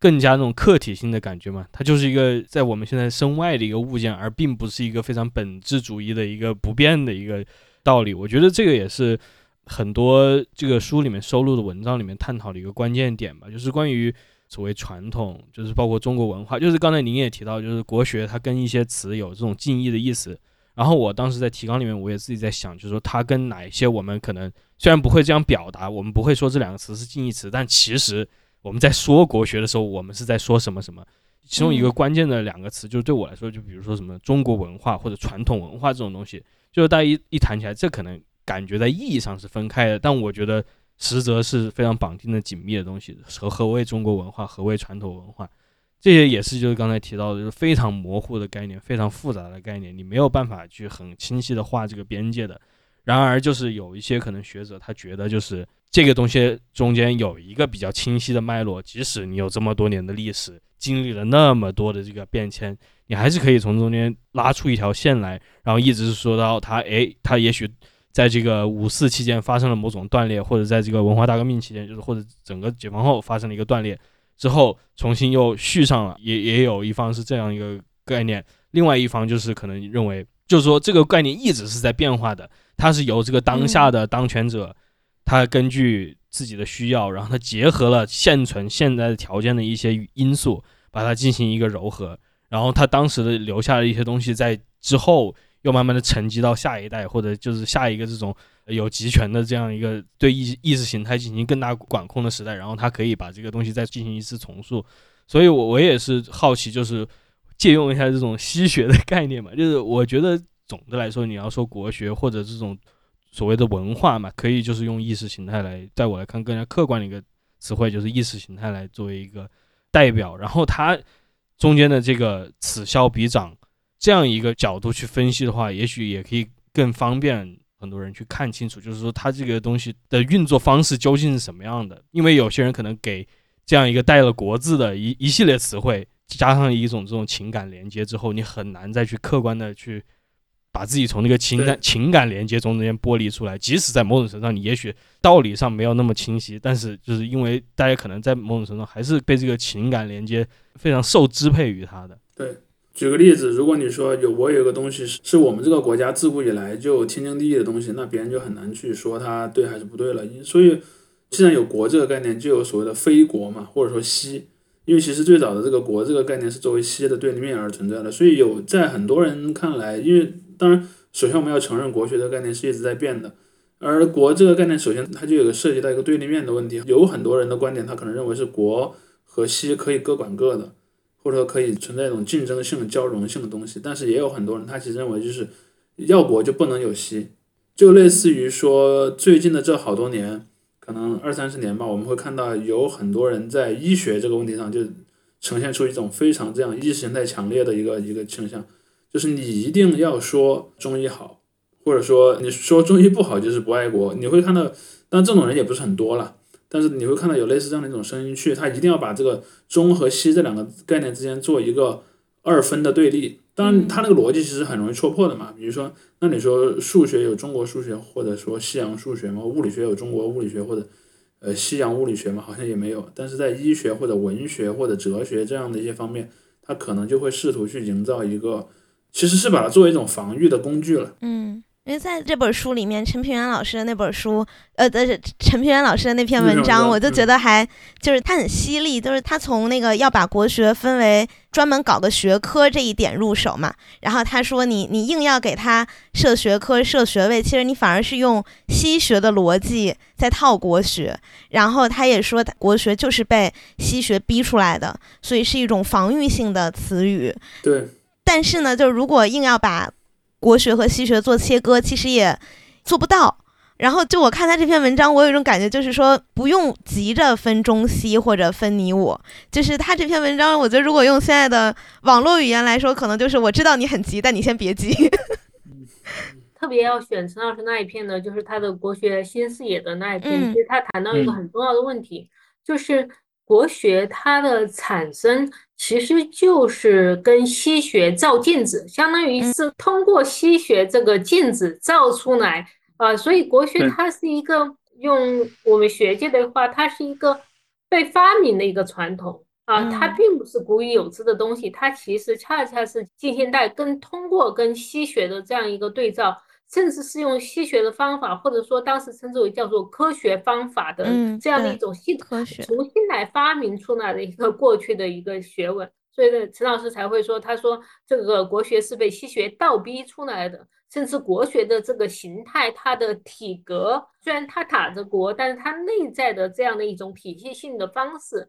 更加那种客体性的感觉嘛，它就是一个在我们现在身外的一个物件，而并不是一个非常本质主义的一个不变的一个道理。我觉得这个也是很多这个书里面收录的文章里面探讨的一个关键点吧，就是关于所谓传统，就是包括中国文化，就是刚才您也提到，就是国学它跟一些词有这种近义的意思。然后我当时在提纲里面，我也自己在想，就是说它跟哪一些我们可能虽然不会这样表达，我们不会说这两个词是近义词，但其实我们在说国学的时候，我们是在说什么什么。其中一个关键的两个词，就是对我来说，就比如说什么中国文化或者传统文化这种东西，就是大家一一谈起来，这可能感觉在意义上是分开的，但我觉得实则是非常绑定的紧密的东西。何何谓中国文化？何谓传统文化？这些也是，就是刚才提到的，就是非常模糊的概念，非常复杂的概念，你没有办法去很清晰的画这个边界的。然而，就是有一些可能学者他觉得，就是这个东西中间有一个比较清晰的脉络，即使你有这么多年的历史，经历了那么多的这个变迁，你还是可以从中间拉出一条线来，然后一直说到他，哎，他也许在这个五四期间发生了某种断裂，或者在这个文化大革命期间，就是或者整个解放后发生了一个断裂。之后重新又续上了，也也有一方是这样一个概念，另外一方就是可能认为，就是说这个概念一直是在变化的，它是由这个当下的当权者，他根据自己的需要，然后他结合了现存现在的条件的一些因素，把它进行一个糅合，然后他当时的留下的一些东西，在之后又慢慢的沉积到下一代，或者就是下一个这种。有集权的这样一个对意意识形态进行更大管控的时代，然后他可以把这个东西再进行一次重塑，所以，我我也是好奇，就是借用一下这种西学的概念嘛，就是我觉得总的来说，你要说国学或者这种所谓的文化嘛，可以就是用意识形态来，在我来看更加客观的一个词汇，就是意识形态来作为一个代表，然后它中间的这个此消彼长这样一个角度去分析的话，也许也可以更方便。很多人去看清楚，就是说它这个东西的运作方式究竟是什么样的？因为有些人可能给这样一个带了“国”字的一一系列词汇，加上一种这种情感连接之后，你很难再去客观的去把自己从那个情感情感连接中间剥离出来。即使在某种程度上，你也许道理上没有那么清晰，但是就是因为大家可能在某种程度上还是被这个情感连接非常受支配于他的。对。举个例子，如果你说有我有个东西是是我们这个国家自古以来就天经地义的东西，那别人就很难去说它对还是不对了。所以，既然有国这个概念，就有所谓的非国嘛，或者说西。因为其实最早的这个国这个概念是作为西的对立面而存在的。所以有在很多人看来，因为当然首先我们要承认国学的概念是一直在变的，而国这个概念首先它就有个涉及到一个对立面的问题。有很多人的观点，他可能认为是国和西可以各管各的。或者说可以存在一种竞争性、交融性的东西，但是也有很多人他其实认为就是要国就不能有西，就类似于说最近的这好多年，可能二三十年吧，我们会看到有很多人在医学这个问题上就呈现出一种非常这样意识形态强烈的一个一个倾向，就是你一定要说中医好，或者说你说中医不好就是不爱国，你会看到，但这种人也不是很多了。但是你会看到有类似这样的一种声音，去他一定要把这个中和西这两个概念之间做一个二分的对立。当然，他那个逻辑其实很容易戳破的嘛。比如说，那你说数学有中国数学，或者说西洋数学吗？物理学有中国物理学，或者呃西洋物理学吗？好像也没有。但是在医学或者文学或者哲学这样的一些方面，他可能就会试图去营造一个，其实是把它作为一种防御的工具了。嗯。因为在这本书里面，陈平原老师的那本书，呃，的陈平原老师的那篇文章，我就觉得还就是他很犀利，就是他从那个要把国学分为专门搞个学科这一点入手嘛。然后他说，你你硬要给他设学科、设学位，其实你反而是用西学的逻辑在套国学。然后他也说，国学就是被西学逼出来的，所以是一种防御性的词语。对。但是呢，就如果硬要把国学和西学做切割，其实也做不到。然后就我看他这篇文章，我有一种感觉，就是说不用急着分中西或者分你我。就是他这篇文章，我觉得如果用现在的网络语言来说，可能就是我知道你很急，但你先别急。特别要选陈老师那一篇呢，就是他的国学新视野的那一篇，其实他谈到一个很重要的问题，就是国学它的产生其实就是跟西学照镜子，相当于是通过西学这个镜子照出来啊，所以国学它是一个用我们学界的话，它是一个被发明的一个传统啊，它并不是古已有之的东西，它其实恰恰是近现代跟通过跟西学的这样一个对照。甚至是用西学的方法，或者说当时称之为叫做科学方法的这样的一种系统，重新来发明出来的一个过去的一个学问，所以呢，陈老师才会说，他说这个国学是被西学倒逼出来的，甚至国学的这个形态，它的体格虽然它打着国，但是它内在的这样的一种体系性的方式。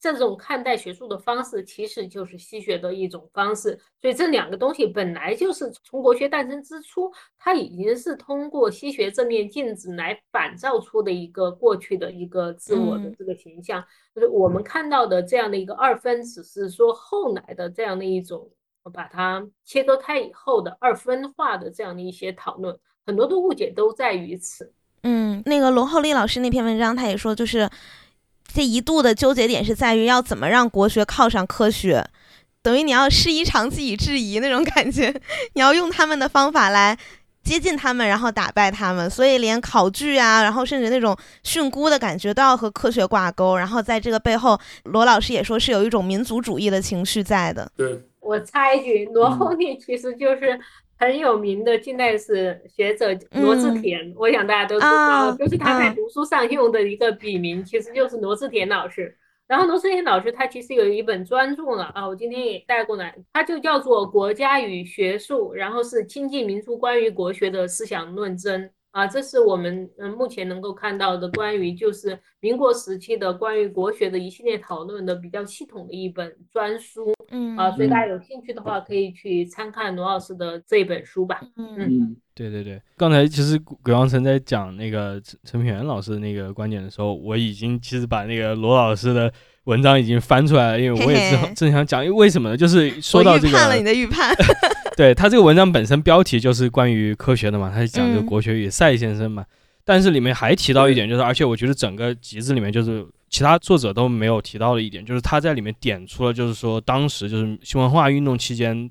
这种看待学术的方式，其实就是西学的一种方式。所以这两个东西本来就是从国学诞生之初，它已经是通过西学这面镜子来反照出的一个过去的一个自我的这个形象。就是我们看到的这样的一个二分，只是说后来的这样的一种把它切割开以后的二分化的这样的一些讨论，很多的误解都在于此。嗯，那个龙厚利老师那篇文章，他也说就是。这一度的纠结点是在于要怎么让国学靠上科学，等于你要师夷长技以制夷那种感觉，你要用他们的方法来接近他们，然后打败他们。所以连考据啊，然后甚至那种训诂的感觉都要和科学挂钩。然后在这个背后，罗老师也说是有一种民族主义的情绪在的。对，我插一句，罗厚立其实就是。很有名的近代史学者罗志田，我想大家都知道，就是他在读书上用的一个笔名，其实就是罗志田老师。然后罗志田老师他其实有一本专著了啊，我今天也带过来，它就叫做《国家与学术》，然后是亲近民族关于国学的思想论争。啊，这是我们嗯目前能够看到的关于就是民国时期的关于国学的一系列讨论的比较系统的一本专书，嗯啊，所以大家有兴趣的话可以去参看罗老师的这本书吧。嗯，对对对，刚才其实鬼王城在讲那个陈陈平原老师的那个观点的时候，我已经其实把那个罗老师的文章已经翻出来了，因为我也正正想讲，因为为什么呢？就是说到这个，预判了你的预判。对他这个文章本身标题就是关于科学的嘛，他是讲这个国学与赛先生嘛，但是里面还提到一点，就是而且我觉得整个集子里面就是其他作者都没有提到的一点，就是他在里面点出了，就是说当时就是新文化运动期间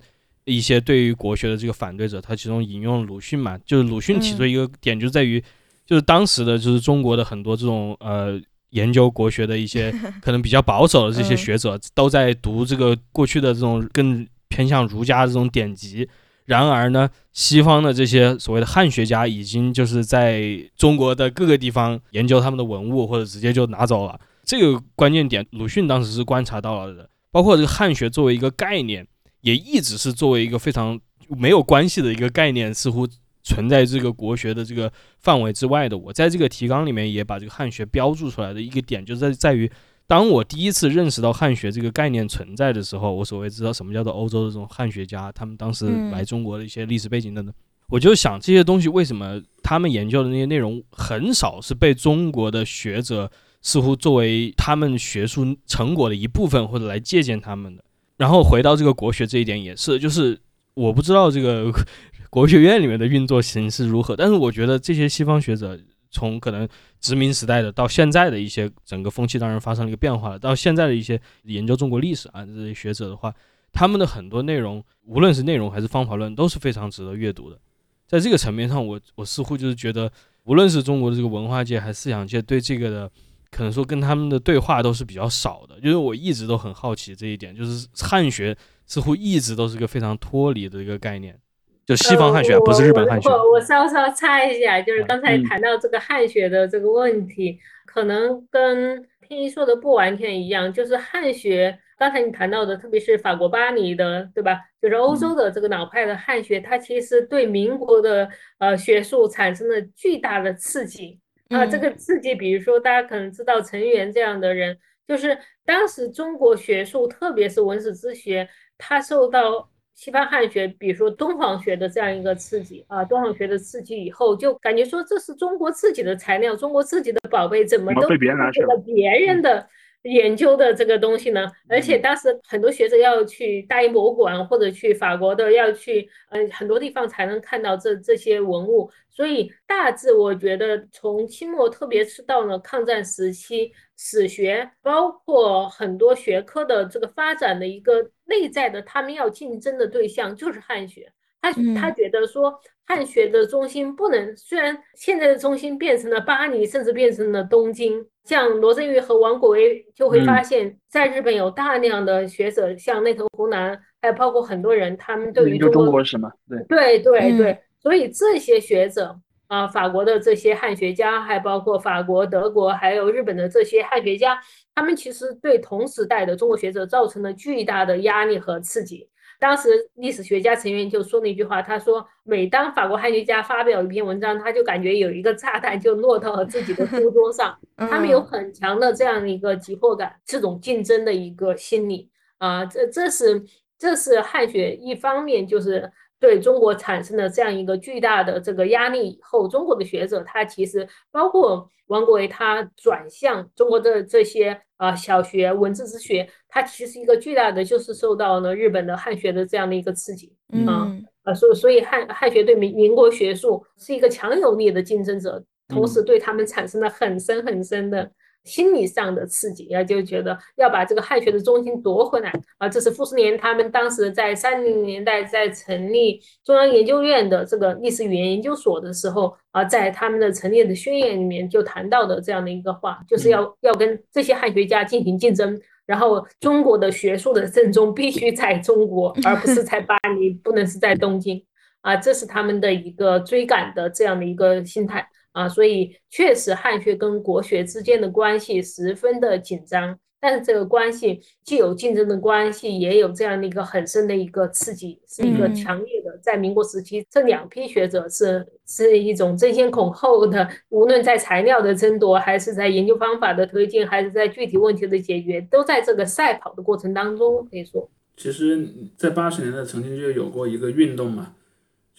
一些对于国学的这个反对者，他其中引用鲁迅嘛，就是鲁迅提出一个点就在于，就是当时的就是中国的很多这种呃研究国学的一些 可能比较保守的这些学者都在读这个过去的这种更。偏向儒家的这种典籍，然而呢，西方的这些所谓的汉学家已经就是在中国的各个地方研究他们的文物，或者直接就拿走了。这个关键点，鲁迅当时是观察到了的。包括这个汉学作为一个概念，也一直是作为一个非常没有关系的一个概念，似乎存在这个国学的这个范围之外的。我在这个提纲里面也把这个汉学标注出来的一个点，就在在于。当我第一次认识到汉学这个概念存在的时候，我所谓知道什么叫做欧洲的这种汉学家，他们当时来中国的一些历史背景等等，我就想这些东西为什么他们研究的那些内容很少是被中国的学者似乎作为他们学术成果的一部分或者来借鉴他们的。然后回到这个国学这一点也是，就是我不知道这个 国学院里面的运作形式如何，但是我觉得这些西方学者。从可能殖民时代的到现在的一些整个风气，当然发生了一个变化了。到现在的一些研究中国历史啊这些学者的话，他们的很多内容，无论是内容还是方法论，都是非常值得阅读的。在这个层面上，我我似乎就是觉得，无论是中国的这个文化界还是思想界，对这个的可能说跟他们的对话都是比较少的。就是我一直都很好奇这一点，就是汉学似乎一直都是个非常脱离的一个概念。就西方汉学，不是日本汉学。我我稍稍插一下，就是刚才谈到这个汉学的这个问题，可能跟天一说的不完全一样。就是汉学，刚才你谈到的，特别是法国巴黎的，对吧？就是欧洲的这个老派的汉学，它其实对民国的呃学术产生了巨大的刺激啊。这个刺激，比如说大家可能知道陈元这样的人，就是当时中国学术，特别是文史之学，他受到。西方汉学，比如说敦煌学的这样一个刺激啊，敦煌学的刺激以后，就感觉说这是中国自己的材料，中国自己的宝贝，怎么都被别人拿去了别人的研究的这个东西呢？而且当时很多学者要去大英博物馆或者去法国的，要去呃很多地方才能看到这这些文物。所以大致我觉得从清末，特别是到了抗战时期，史学包括很多学科的这个发展的一个内在的，他们要竞争的对象就是汉学。他他觉得说汉学的中心不能，虽然现在的中心变成了巴黎，甚至变成了东京，像罗振玉和王国维就会发现，在日本有大量的学者，像内藤湖南，还有包括很多人，他们对于中国史嘛，对。对对对，所以这些学者啊，法国的这些汉学家，还包括法国、德国还有日本的这些汉学家，他们其实对同时代的中国学者造成了巨大的压力和刺激。当时历史学家陈元就说了一句话，他说：“每当法国汉学家发表一篇文章，他就感觉有一个炸弹就落到了自己的书桌上。他们有很强的这样一个急迫感，这种竞争的一个心理啊，这这是这是汉学一方面就是对中国产生了这样一个巨大的这个压力。以后中国的学者他其实包括王国维，他转向中国的这些。”啊，小学文字之学，他其实一个巨大的就是受到了日本的汉学的这样的一个刺激啊啊，所以所以汉汉学对民民国学术是一个强有力的竞争者，同时对他们产生了很深很深的。心理上的刺激，也就觉得要把这个汉学的中心夺回来啊！这是傅斯年他们当时在三零年代在成立中央研究院的这个历史语言研究所的时候啊，在他们的成立的宣言里面就谈到的这样的一个话，就是要要跟这些汉学家进行竞争，然后中国的学术的正宗必须在中国，而不是在巴黎，不能是在东京啊！这是他们的一个追赶的这样的一个心态。啊，所以确实汉学跟国学之间的关系十分的紧张，但是这个关系既有竞争的关系，也有这样的一个很深的一个刺激，是一个强烈的。在民国时期，这两批学者是是一种争先恐后的，无论在材料的争夺，还是在研究方法的推进，还是在具体问题的解决，都在这个赛跑的过程当中。可以说，其实，在八十年代曾经就有过一个运动嘛。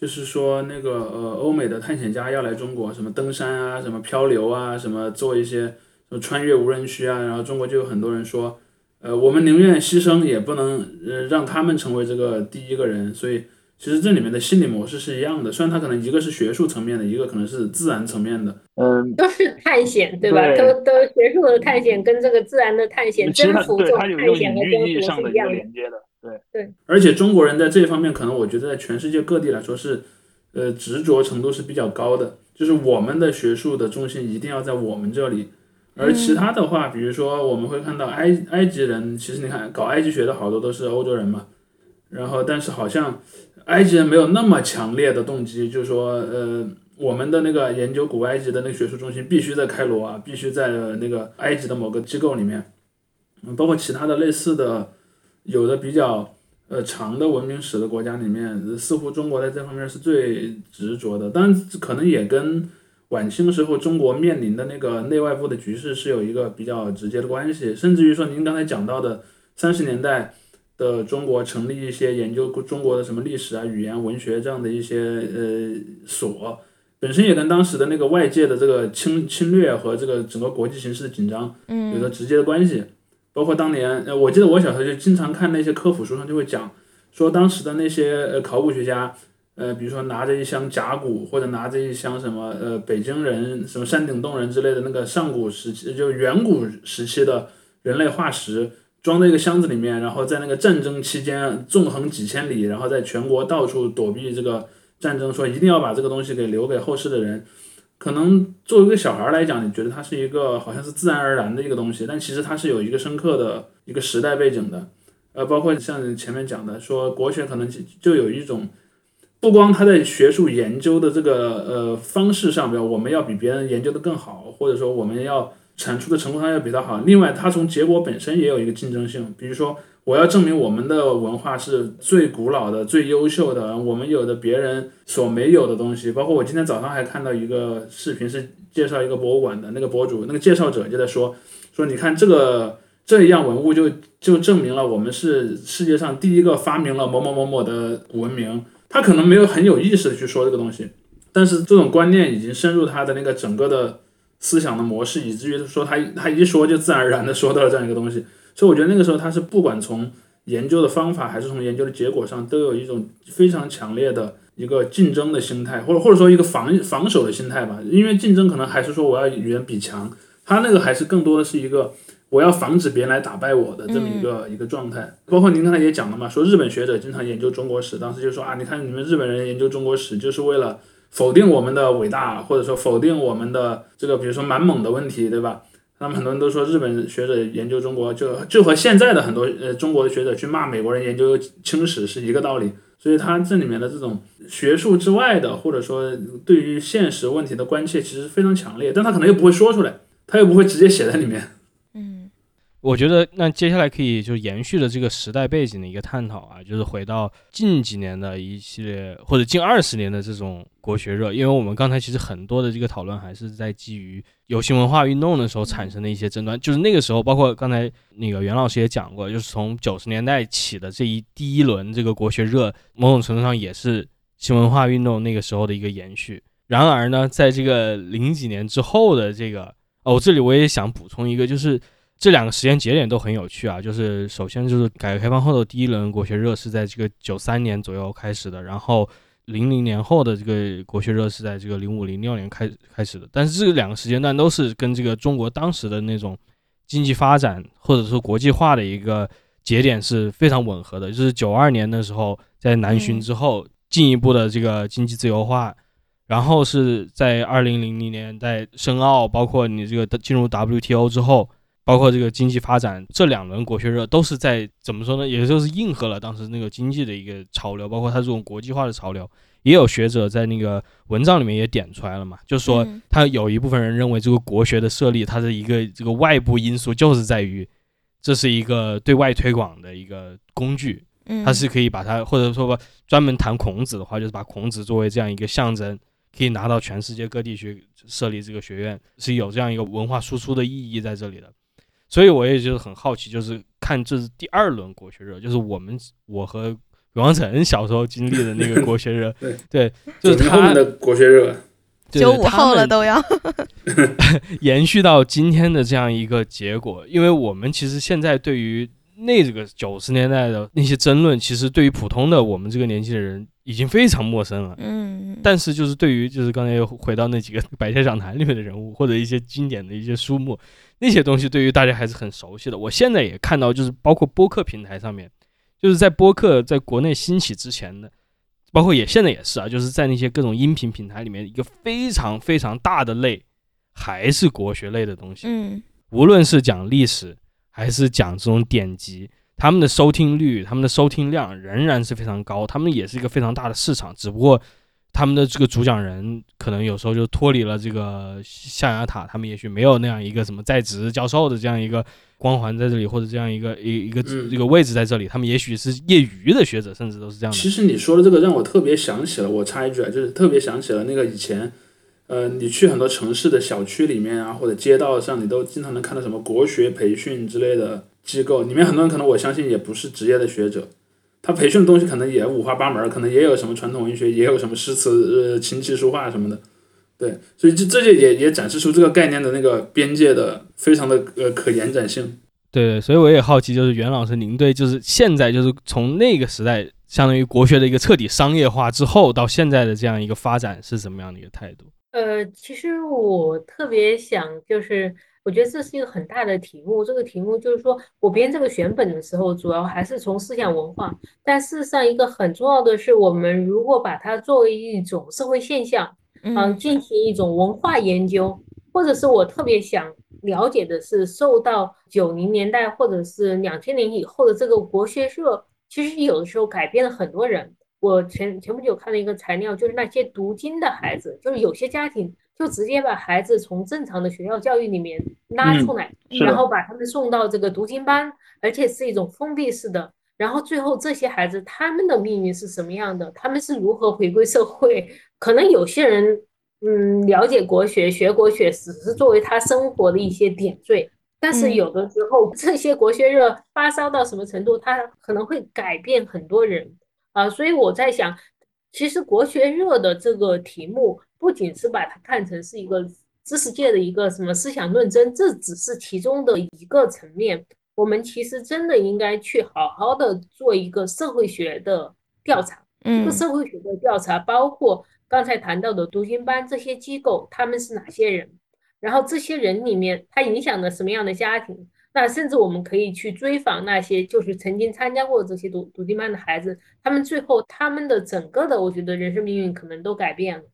就是说，那个呃，欧美的探险家要来中国，什么登山啊，什么漂流啊，什么做一些什么穿越无人区啊，然后中国就有很多人说，呃，我们宁愿牺牲也不能呃让他们成为这个第一个人。所以其实这里面的心理模式是一样的，虽然他可能一个是学术层面的，一个可能是自然层面的，嗯，都是探险，对吧？都都学术的探险跟这个自然的探险征服这种探险和征服是一样的。对对，而且中国人在这方面，可能我觉得在全世界各地来说是，呃，执着程度是比较高的。就是我们的学术的中心一定要在我们这里，而其他的话，比如说我们会看到埃埃及人，其实你看搞埃及学的好多都是欧洲人嘛。然后，但是好像埃及人没有那么强烈的动机，就是说，呃，我们的那个研究古埃及的那个学术中心必须在开罗啊，必须在那个埃及的某个机构里面，嗯，包括其他的类似的。有的比较呃长的文明史的国家里面，似乎中国在这方面是最执着的，但可能也跟晚清时候中国面临的那个内外部的局势是有一个比较直接的关系，甚至于说您刚才讲到的三十年代的中国成立一些研究中国的什么历史啊、语言、文学这样的一些呃所，本身也跟当时的那个外界的这个侵侵略和这个整个国际形势的紧张有着直接的关系。包括当年，呃，我记得我小时候就经常看那些科普书上就会讲，说当时的那些呃考古学家，呃，比如说拿着一箱甲骨或者拿着一箱什么呃北京人什么山顶洞人之类的那个上古时期就远古时期的人类化石，装在一个箱子里面，然后在那个战争期间纵横几千里，然后在全国到处躲避这个战争，说一定要把这个东西给留给后世的人。可能作为一个小孩来讲，你觉得它是一个好像是自然而然的一个东西，但其实它是有一个深刻的一个时代背景的。呃，包括像前面讲的，说国学可能就有一种，不光它在学术研究的这个呃方式上边，我们要比别人研究的更好，或者说我们要产出的成果上要比它好。另外，它从结果本身也有一个竞争性，比如说。我要证明我们的文化是最古老的、最优秀的，我们有的别人所没有的东西。包括我今天早上还看到一个视频，是介绍一个博物馆的那个博主，那个介绍者就在说说，你看这个这一样文物，就就证明了我们是世界上第一个发明了某某某某的文明。他可能没有很有意识的去说这个东西，但是这种观念已经深入他的那个整个的思想的模式，以至于说他他一说就自然而然的说到了这样一个东西。所以我觉得那个时候他是不管从研究的方法还是从研究的结果上，都有一种非常强烈的一个竞争的心态，或者或者说一个防防守的心态吧。因为竞争可能还是说我要与人比强，他那个还是更多的是一个。我要防止别人来打败我的这么一个一个状态，包括您刚才也讲了嘛，说日本学者经常研究中国史，当时就说啊，你看你们日本人研究中国史就是为了否定我们的伟大，或者说否定我们的这个比如说满蒙的问题，对吧？那么很多人都说日本学者研究中国就就和现在的很多呃中国的学者去骂美国人研究清史是一个道理，所以他这里面的这种学术之外的，或者说对于现实问题的关切其实非常强烈，但他可能又不会说出来，他又不会直接写在里面。我觉得那接下来可以就延续了这个时代背景的一个探讨啊，就是回到近几年的一系列或者近二十年的这种国学热，因为我们刚才其实很多的这个讨论还是在基于有新文化运动的时候产生的一些争端，就是那个时候，包括刚才那个袁老师也讲过，就是从九十年代起的这一第一轮这个国学热，某种程度上也是新文化运动那个时候的一个延续。然而呢，在这个零几年之后的这个哦，这里我也想补充一个，就是。这两个时间节点都很有趣啊，就是首先就是改革开放后的第一轮国学热是在这个九三年左右开始的，然后零零年后的这个国学热是在这个零五零六年开开始的。但是这两个时间段都是跟这个中国当时的那种经济发展或者说国际化的一个节点是非常吻合的。就是九二年的时候在南巡之后进一步的这个经济自由化，然后是在二零零零年在申奥，包括你这个进入 WTO 之后。包括这个经济发展，这两轮国学热都是在怎么说呢？也就是应和了当时那个经济的一个潮流，包括它这种国际化的潮流。也有学者在那个文章里面也点出来了嘛，就是说他有一部分人认为这个国学的设立，它的一个这个外部因素就是在于这是一个对外推广的一个工具，它是可以把它或者说吧，专门谈孔子的话，就是把孔子作为这样一个象征，可以拿到全世界各地去设立这个学院，是有这样一个文化输出的意义在这里的。所以我也就是很好奇，就是看这是第二轮国学热，就是我们我和王晨小时候经历的那个国学热，对，就是他们的国学热，九五后了都要 延续到今天的这样一个结果。因为我们其实现在对于那这个九十年代的那些争论，其实对于普通的我们这个年纪的人已经非常陌生了。嗯，但是就是对于就是刚才又回到那几个 百家讲坛里面的人物，或者一些经典的一些书目。那些东西对于大家还是很熟悉的。我现在也看到，就是包括播客平台上面，就是在播客在国内兴起之前的，包括也现在也是啊，就是在那些各种音频平台里面，一个非常非常大的类还是国学类的东西。嗯，无论是讲历史还是讲这种典籍，他们的收听率、他们的收听量仍然是非常高，他们也是一个非常大的市场，只不过。他们的这个主讲人可能有时候就脱离了这个象牙塔，他们也许没有那样一个什么在职教授的这样一个光环在这里，或者这样一个一一个一个位置在这里，他们也许是业余的学者，甚至都是这样的。其实你说的这个让我特别想起了，我插一句啊，就是特别想起了那个以前，呃，你去很多城市的小区里面啊，或者街道上，你都经常能看到什么国学培训之类的机构，里面很多人可能我相信也不是职业的学者。他培训的东西可能也五花八门，可能也有什么传统文学，也有什么诗词、呃琴棋书画什么的，对，所以这这就也也展示出这个概念的那个边界的非常的呃可延展性。对，所以我也好奇，就是袁老师，您对就是现在就是从那个时代，相当于国学的一个彻底商业化之后，到现在的这样一个发展是怎么样的一个态度？呃，其实我特别想就是。我觉得这是一个很大的题目。这个题目就是说，我编这个选本的时候，主要还是从思想文化。但事实上，一个很重要的是，我们如果把它作为一种社会现象，嗯，进行一种文化研究，或者是我特别想了解的是，受到九零年代或者是两千年以后的这个国学社，其实有的时候改变了很多人。我前前不久看了一个材料，就是那些读经的孩子，就是有些家庭。就直接把孩子从正常的学校教育里面拉出来，然后把他们送到这个读经班，而且是一种封闭式的。然后最后这些孩子他们的命运是什么样的？他们是如何回归社会？可能有些人嗯了解国学、学国学，只是作为他生活的一些点缀。但是有的时候这些国学热发烧到什么程度，它可能会改变很多人啊。所以我在想，其实国学热的这个题目。不仅是把它看成是一个知识界的一个什么思想论争，这只是其中的一个层面。我们其实真的应该去好好的做一个社会学的调查。这个社会学的调查包括刚才谈到的读经班这些机构，他们是哪些人？然后这些人里面，他影响了什么样的家庭？那甚至我们可以去追访那些就是曾经参加过这些读读经班的孩子，他们最后他们的整个的，我觉得人生命运可能都改变了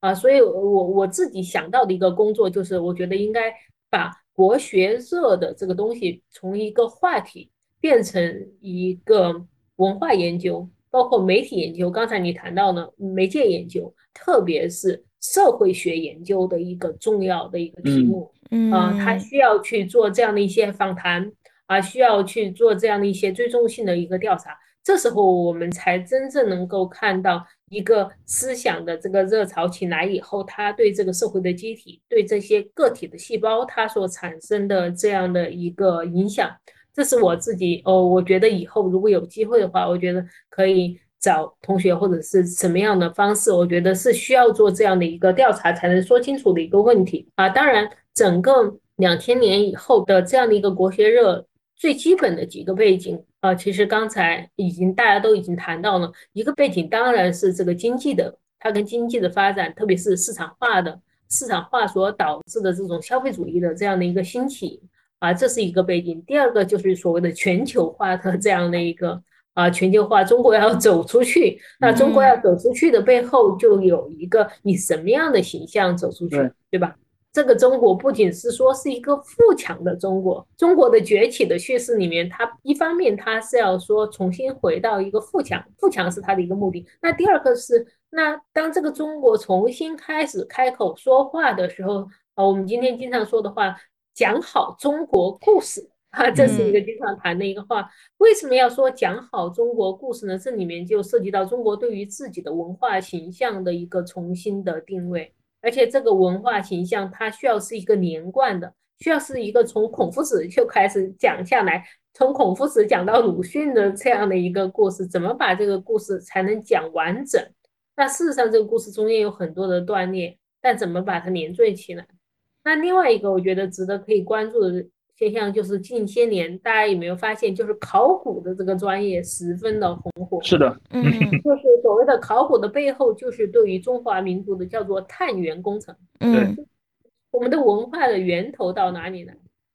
啊。所以，我我自己想到的一个工作就是，我觉得应该把国学热的这个东西从一个话题变成一个文化研究。包括媒体研究，刚才你谈到呢，媒介研究，特别是社会学研究的一个重要的一个题目，啊，他需要去做这样的一些访谈，啊，需要去做这样的一些追踪性的一个调查，这时候我们才真正能够看到一个思想的这个热潮起来以后，它对这个社会的机体，对这些个体的细胞，它所产生的这样的一个影响。这是我自己哦，我觉得以后如果有机会的话，我觉得可以找同学或者是什么样的方式，我觉得是需要做这样的一个调查才能说清楚的一个问题啊。当然，整个两千年以后的这样的一个国学热，最基本的几个背景啊，其实刚才已经大家都已经谈到了，一个背景当然是这个经济的，它跟经济的发展，特别是市场化的市场化所导致的这种消费主义的这样的一个兴起。啊，这是一个背景。第二个就是所谓的全球化的 这样的一个啊，全球化，中国要走出去。那中国要走出去的背后，就有一个以什么样的形象走出去，对吧？这个中国不仅是说是一个富强的中国，中国的崛起的叙事里面，它一方面它是要说重新回到一个富强，富强是它的一个目的。那第二个是，那当这个中国重新开始开口说话的时候，啊，我们今天经常说的话。讲好中国故事啊，这是一个经常谈的一个话。为什么要说讲好中国故事呢？这里面就涉及到中国对于自己的文化形象的一个重新的定位，而且这个文化形象它需要是一个连贯的，需要是一个从孔夫子就开始讲下来，从孔夫子讲到鲁迅的这样的一个故事，怎么把这个故事才能讲完整？那事实上，这个故事中间有很多的断裂，但怎么把它连缀起来？那另外一个我觉得值得可以关注的现象，就是近些年大家有没有发现，就是考古的这个专业十分的红火。是的，嗯，就是所谓的考古的背后，就是对于中华民族的叫做探源工程。嗯，我们的文化的源头到哪里呢？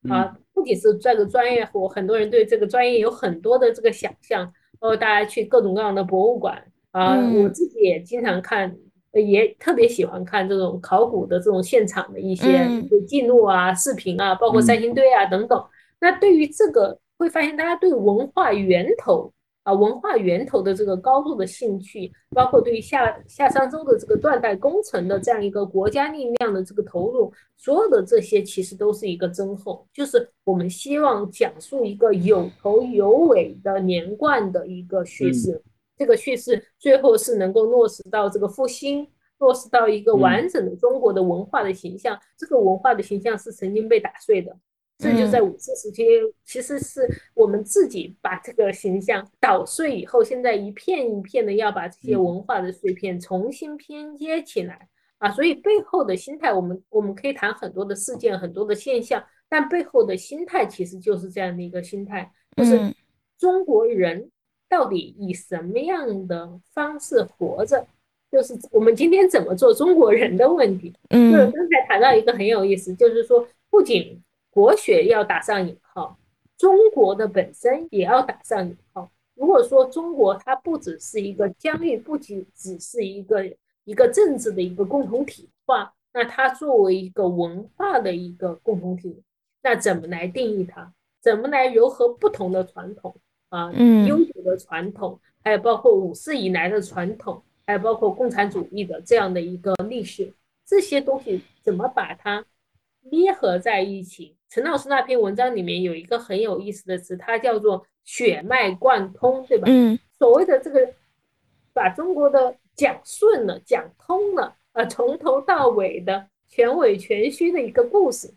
啊，不仅是这个专业，我很多人对这个专业有很多的这个想象，包括大家去各种各样的博物馆啊，我自己也经常看。也特别喜欢看这种考古的这种现场的一些记录啊、视频啊，包括三星堆啊等等。那对于这个，会发现大家对文化源头啊、文化源头的这个高度的兴趣，包括对于夏夏商周的这个断代工程的这样一个国家力量的这个投入，所有的这些其实都是一个增厚，就是我们希望讲述一个有头有尾的连贯的一个叙事。这个叙事最后是能够落实到这个复兴，落实到一个完整的中国的文化的形象。这个文化的形象是曾经被打碎的，这就在五四时期，其实是我们自己把这个形象捣碎以后，现在一片一片的要把这些文化的碎片重新拼接起来啊。所以背后的心态，我们我们可以谈很多的事件、很多的现象，但背后的心态其实就是这样的一个心态，就是中国人。到底以什么样的方式活着？就是我们今天怎么做中国人的问题。嗯，就是刚才谈到一个很有意思，就是说不仅国学要打上引号，中国的本身也要打上引号。如果说中国它不只是一个疆域，不仅只是一个一个政治的一个共同体化，那它作为一个文化的一个共同体，那怎么来定义它？怎么来糅合不同的传统？啊，悠久的传统，还有包括五四以来的传统，还有包括共产主义的这样的一个历史，这些东西怎么把它捏合在一起？陈老师那篇文章里面有一个很有意思的词，它叫做血脉贯通，对吧？嗯，所谓的这个把中国的讲顺了、讲通了，啊，从头到尾的全伪全虚的一个故事。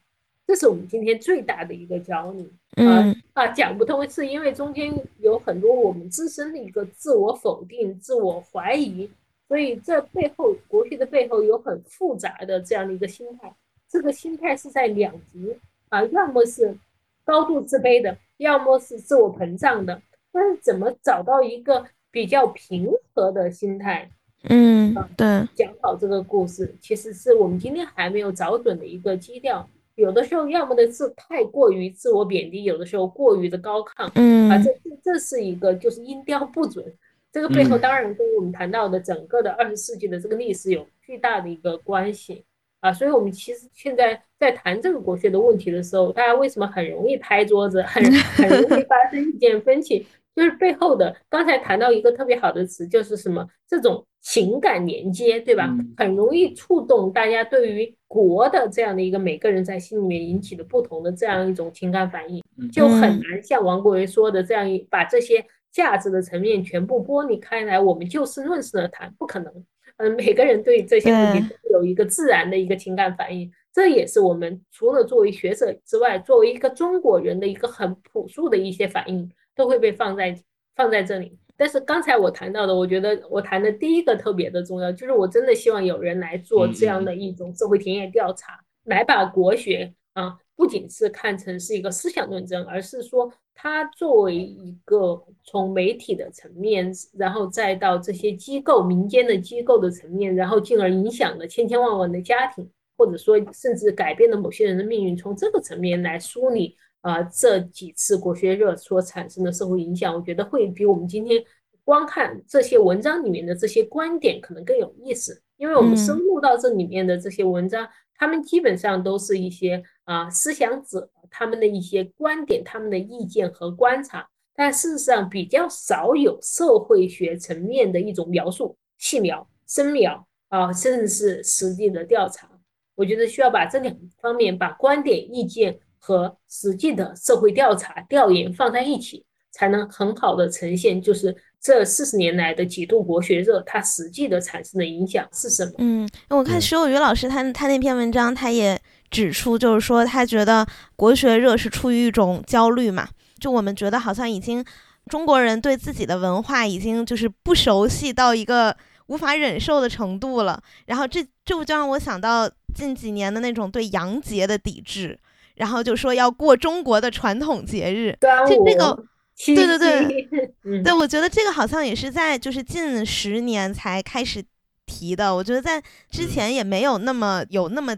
这是我们今天最大的一个焦虑嗯啊，讲不通，是因为中间有很多我们自身的一个自我否定、自我怀疑，所以这背后国学的背后有很复杂的这样的一个心态。这个心态是在两极啊，要么是高度自卑的，要么是自我膨胀的。但是怎么找到一个比较平和的心态？嗯，对，讲好这个故事，其实是我们今天还没有找准的一个基调。有的时候，要么的是太过于自我贬低，有的时候过于的高亢，嗯，啊，这这是一个就是音调不准。这个背后当然跟我们谈到的整个的二十世纪的这个历史有巨大的一个关系啊。所以，我们其实现在在谈这个国学的问题的时候，大家为什么很容易拍桌子，很很容易发生意见分歧？就是背后的，刚才谈到一个特别好的词，就是什么这种情感连接，对吧？很容易触动大家对于国的这样的一个每个人在心里面引起的不同的这样一种情感反应，就很难像王国维说的这样一把这些价值的层面全部剥离开来，我们就事论事的谈，不可能。嗯，每个人对这些问题都有一个自然的一个情感反应，这也是我们除了作为学者之外，作为一个中国人的一个很朴素的一些反应。都会被放在放在这里，但是刚才我谈到的，我觉得我谈的第一个特别的重要，就是我真的希望有人来做这样的一种社会田野调查，来把国学啊，不仅是看成是一个思想论证，而是说它作为一个从媒体的层面，然后再到这些机构、民间的机构的层面，然后进而影响了千千万万的家庭，或者说甚至改变了某些人的命运，从这个层面来梳理。啊，这几次国学热所产生的社会影响，我觉得会比我们今天光看这些文章里面的这些观点可能更有意思，因为我们深入到这里面的这些文章，他们基本上都是一些啊思想者他们的一些观点、他们的意见和观察，但事实上比较少有社会学层面的一种描述、细描、深描啊，甚至是实际的调查。我觉得需要把这两方面，把观点、意见。和实际的社会调查调研放在一起，才能很好的呈现，就是这四十年来的几度国学热，它实际的产生的影响是什么？嗯，我看石有余老师他他那篇文章，他也指出，就是说他觉得国学热是出于一种焦虑嘛，就我们觉得好像已经中国人对自己的文化已经就是不熟悉到一个无法忍受的程度了，然后这这不就让我想到近几年的那种对洋节的抵制。然后就说要过中国的传统节日，就这个，对对对，对，我觉得这个好像也是在就是近十年才开始提的。我觉得在之前也没有那么有那么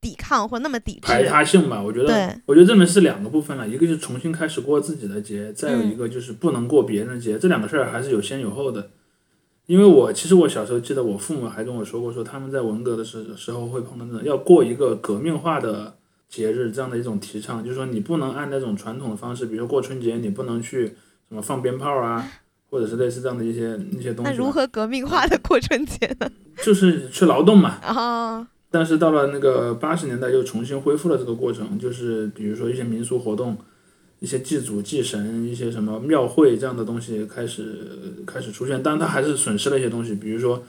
抵抗或那么抵制。排他性吧，我觉得，我觉得这门是两个部分了，一个是重新开始过自己的节，再有一个就是不能过别人的节，这两个事儿还是有先有后的。因为我其实我小时候记得我父母还跟我说过，说他们在文革的时时候会碰到那种要过一个革命化的。节日这样的一种提倡，就是说你不能按那种传统的方式，比如说过春节，你不能去什么放鞭炮啊，或者是类似这样的一些一些东西。那如何革命化的过春节呢？就是去劳动嘛。哦。但是到了那个八十年代，又重新恢复了这个过程，就是比如说一些民俗活动，一些祭祖祭神，一些什么庙会这样的东西开始开始出现，但是它还是损失了一些东西，比如说。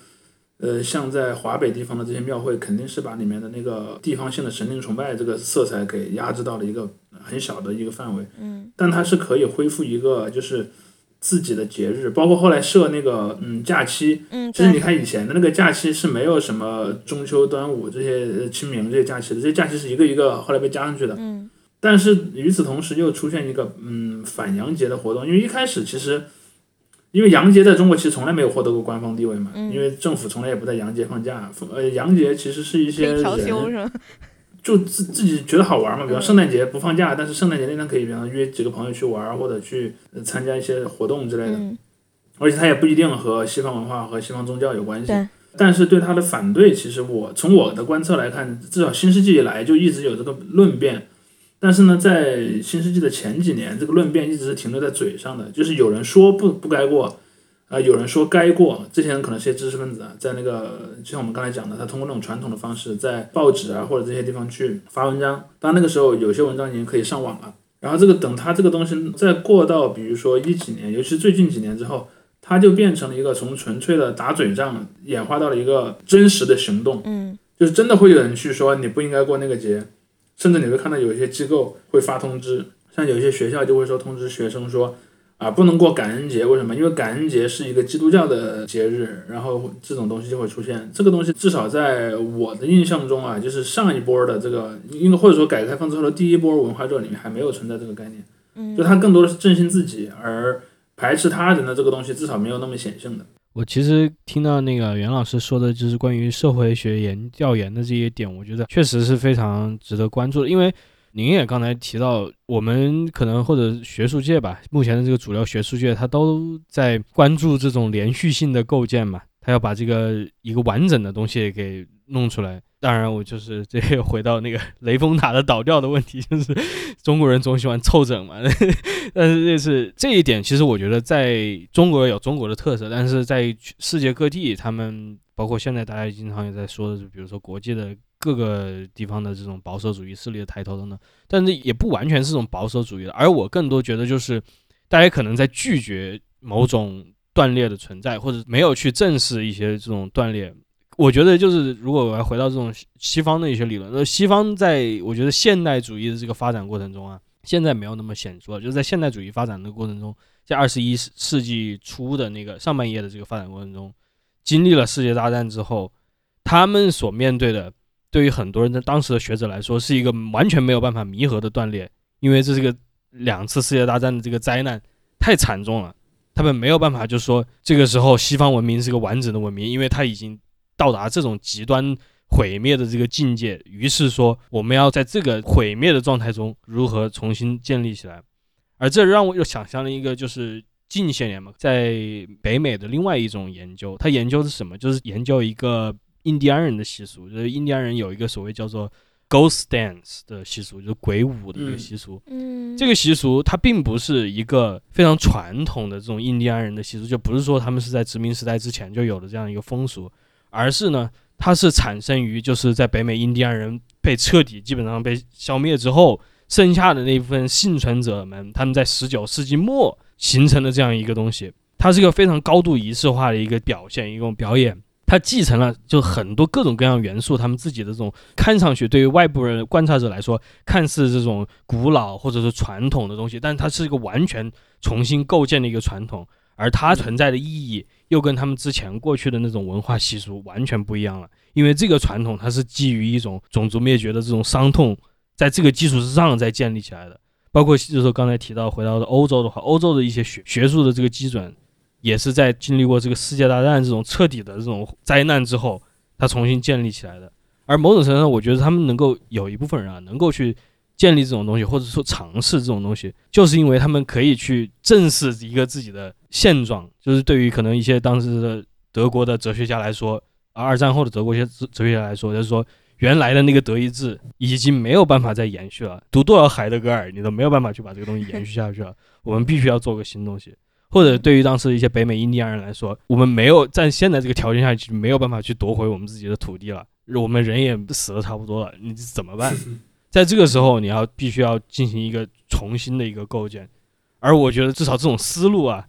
呃，像在华北地方的这些庙会，肯定是把里面的那个地方性的神灵崇拜这个色彩给压制到了一个很小的一个范围。嗯。但它是可以恢复一个就是自己的节日，包括后来设那个嗯假期。嗯。就是你看以前的那个假期是没有什么中秋、端午这些清明这些假期的，这些假期是一个一个后来被加上去的。嗯。但是与此同时，又出现一个嗯反洋节的活动，因为一开始其实。因为洋节在中国其实从来没有获得过官方地位嘛，因为政府从来也不在洋节放假。呃，洋节其实是一些人 就自自己觉得好玩嘛，比方圣诞节不放假，但是圣诞节那天可以，比方约几个朋友去玩或者去参加一些活动之类的。而且它也不一定和西方文化和西方宗教有关系。但是对他的反对，其实我从我的观测来看，至少新世纪以来就一直有这个论辩。但是呢，在新世纪的前几年，这个论辩一直是停留在嘴上的，就是有人说不不该过，啊，有人说该过。这些人可能是些知识分子啊，在那个就像我们刚才讲的，他通过那种传统的方式，在报纸啊或者这些地方去发文章。当然那个时候有些文章已经可以上网了。然后这个等他这个东西再过到比如说一几年，尤其是最近几年之后，他就变成了一个从纯粹的打嘴仗演化到了一个真实的行动。嗯，就是真的会有人去说你不应该过那个节。甚至你会看到有一些机构会发通知，像有一些学校就会说通知学生说，啊，不能过感恩节，为什么？因为感恩节是一个基督教的节日，然后这种东西就会出现。这个东西至少在我的印象中啊，就是上一波的这个，因为或者说改革开放之后的第一波文化热里面还没有存在这个概念。嗯，就它更多的是振兴自己，而排斥他人的这个东西至少没有那么显性的。我其实听到那个袁老师说的，就是关于社会学研调研的这些点，我觉得确实是非常值得关注的，因为。您也刚才提到，我们可能或者学术界吧，目前的这个主流学术界，它都在关注这种连续性的构建嘛，它要把这个一个完整的东西给弄出来。当然，我就是 这个回到那个 雷峰塔的倒掉的问题，就是中国人总喜欢凑整嘛。但是这是这一点，其实我觉得在中国有中国的特色，但是在世界各地，他们包括现在大家经常也在说的，就比如说国际的。各个地方的这种保守主义势力的抬头等等，但是也不完全是这种保守主义的。而我更多觉得就是，大家可能在拒绝某种断裂的存在，或者没有去正视一些这种断裂。我觉得就是，如果我要回到这种西方的一些理论，那西方在我觉得现代主义的这个发展过程中啊，现在没有那么显著了，就是在现代主义发展的过程中，在二十一世纪初的那个上半叶的这个发展过程中，经历了世界大战之后，他们所面对的。对于很多人的当时的学者来说，是一个完全没有办法弥合的断裂，因为这是个两次世界大战的这个灾难太惨重了，他们没有办法，就是说这个时候西方文明是个完整的文明，因为它已经到达这种极端毁灭的这个境界，于是说我们要在这个毁灭的状态中如何重新建立起来，而这让我又想象了一个，就是近些年嘛，在北美的另外一种研究，他研究的是什么？就是研究一个。印第安人的习俗，就是印第安人有一个所谓叫做 Ghost Dance 的习俗，就是鬼舞的一个习俗。嗯，这个习俗它并不是一个非常传统的这种印第安人的习俗，就不是说他们是在殖民时代之前就有的这样一个风俗，而是呢，它是产生于就是在北美印第安人被彻底基本上被消灭之后，剩下的那部分幸存者们，他们在十九世纪末形成的这样一个东西，它是一个非常高度仪式化的一个表现，一种表演。它继承了就很多各种各样元素，他们自己的这种看上去对于外部人观察者来说看似这种古老或者是传统的东西，但它是一个完全重新构建的一个传统，而它存在的意义又跟他们之前过去的那种文化习俗完全不一样了。因为这个传统它是基于一种种族灭绝的这种伤痛，在这个基础之上再建立起来的。包括就是说刚才提到回到的欧洲的话，欧洲的一些学学术的这个基准。也是在经历过这个世界大战这种彻底的这种灾难之后，它重新建立起来的。而某种程度上，我觉得他们能够有一部分人啊，能够去建立这种东西，或者说尝试这种东西，就是因为他们可以去正视一个自己的现状。就是对于可能一些当时的德国的哲学家来说，而二战后的德国一些哲学家来说，就是说原来的那个德意志已经没有办法再延续了。读多少海德格尔，你都没有办法去把这个东西延续下去了。我们必须要做个新东西。或者对于当时一些北美印第安人来说，我们没有在现在这个条件下去没有办法去夺回我们自己的土地了，我们人也死的差不多了，你怎么办？在这个时候，你要必须要进行一个重新的一个构建，而我觉得至少这种思路啊，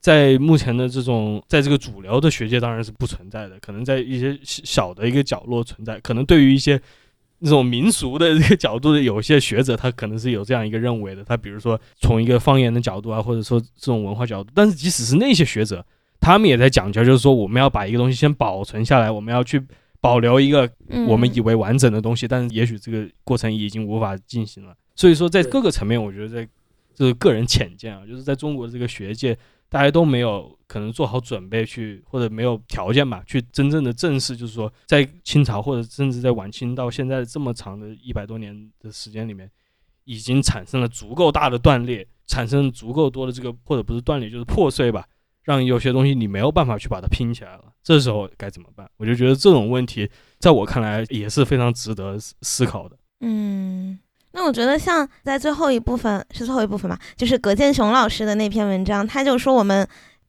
在目前的这种在这个主流的学界当然是不存在的，可能在一些小的一个角落存在，可能对于一些。那种民俗的这个角度的，有些学者他可能是有这样一个认为的。他比如说从一个方言的角度啊，或者说这种文化角度，但是即使是那些学者，他们也在讲究，就是说我们要把一个东西先保存下来，我们要去保留一个我们以为完整的东西，但是也许这个过程已经无法进行了。所以说，在各个层面，我觉得在这是个人浅见啊，就是在中国这个学界。大家都没有可能做好准备去，或者没有条件吧，去真正的正视，就是说，在清朝或者甚至在晚清到现在这么长的一百多年的时间里面，已经产生了足够大的断裂，产生足够多的这个或者不是断裂就是破碎吧，让有些东西你没有办法去把它拼起来了。这时候该怎么办？我就觉得这种问题，在我看来也是非常值得思考的。嗯。那我觉得像在最后一部分是最后一部分吧，就是葛剑雄老师的那篇文章，他就说我们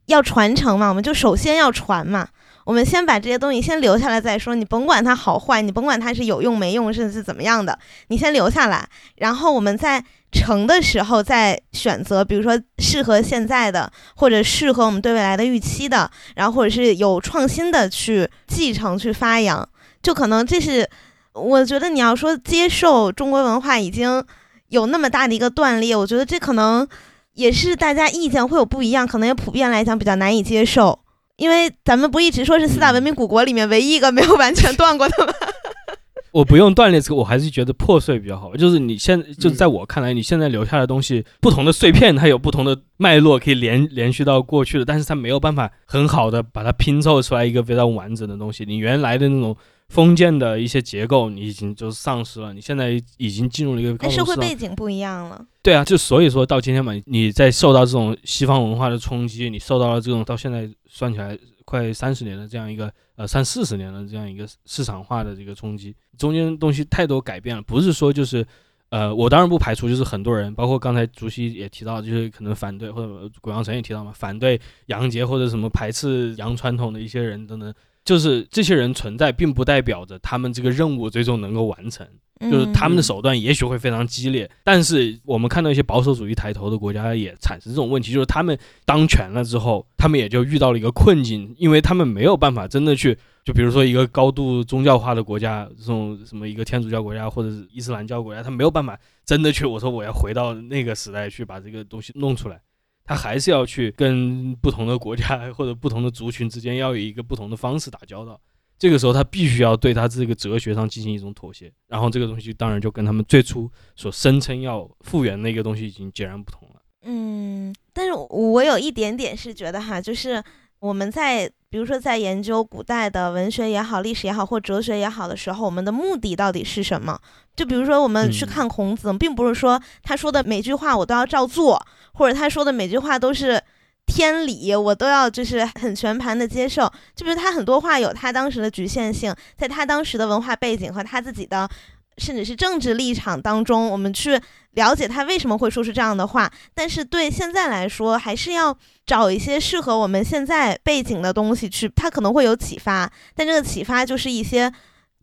要传承嘛，我们就首先要传嘛，我们先把这些东西先留下来再说，你甭管它好坏，你甭管它是有用没用，甚至是怎么样的，你先留下来，然后我们在成的时候再选择，比如说适合现在的，或者适合我们对未来的预期的，然后或者是有创新的去继承去发扬，就可能这是。我觉得你要说接受中国文化已经有那么大的一个断裂，我觉得这可能也是大家意见会有不一样，可能也普遍来讲比较难以接受。因为咱们不一直说是四大文明古国里面唯一一个没有完全断过的吗？我不用断裂这个，我还是觉得破碎比较好。就是你现就是在我看来，你现在留下的东西，不同的碎片它有不同的脉络可以连连续到过去的，但是它没有办法很好的把它拼凑出来一个非常完整的东西。你原来的那种封建的一些结构，你已经就丧失了。你现在已经进入了一个社会背景不一样了。对啊，就所以说到今天嘛，你在受到这种西方文化的冲击，你受到了这种到现在算起来快三十年的这样一个。呃，三四十年的这样一个市场化的这个冲击，中间东西太多改变了，不是说就是，呃，我当然不排除就是很多人，包括刚才竹溪也提到，就是可能反对或者古阳城也提到嘛，反对洋节或者什么排斥洋传统的一些人等等，就是这些人存在，并不代表着他们这个任务最终能够完成。就是他们的手段也许会非常激烈，但是我们看到一些保守主义抬头的国家也产生这种问题，就是他们当权了之后，他们也就遇到了一个困境，因为他们没有办法真的去，就比如说一个高度宗教化的国家，这种什么一个天主教国家或者是伊斯兰教国家，他没有办法真的去，我说我要回到那个时代去把这个东西弄出来，他还是要去跟不同的国家 或者不同的族群之间要有一个不同的方式打交道。这个时候，他必须要对他这个哲学上进行一种妥协，然后这个东西当然就跟他们最初所声称要复原那个东西已经截然不同了。嗯，但是我有一点点是觉得哈，就是我们在比如说在研究古代的文学也好、历史也好或哲学也好的时候，我们的目的到底是什么？就比如说我们去看孔子，并不是说他说的每句话我都要照做，或者他说的每句话都是。天理我都要就是很全盘的接受，就比如他很多话有他当时的局限性，在他当时的文化背景和他自己的甚至是政治立场当中，我们去了解他为什么会说出这样的话。但是对现在来说，还是要找一些适合我们现在背景的东西去，他可能会有启发，但这个启发就是一些。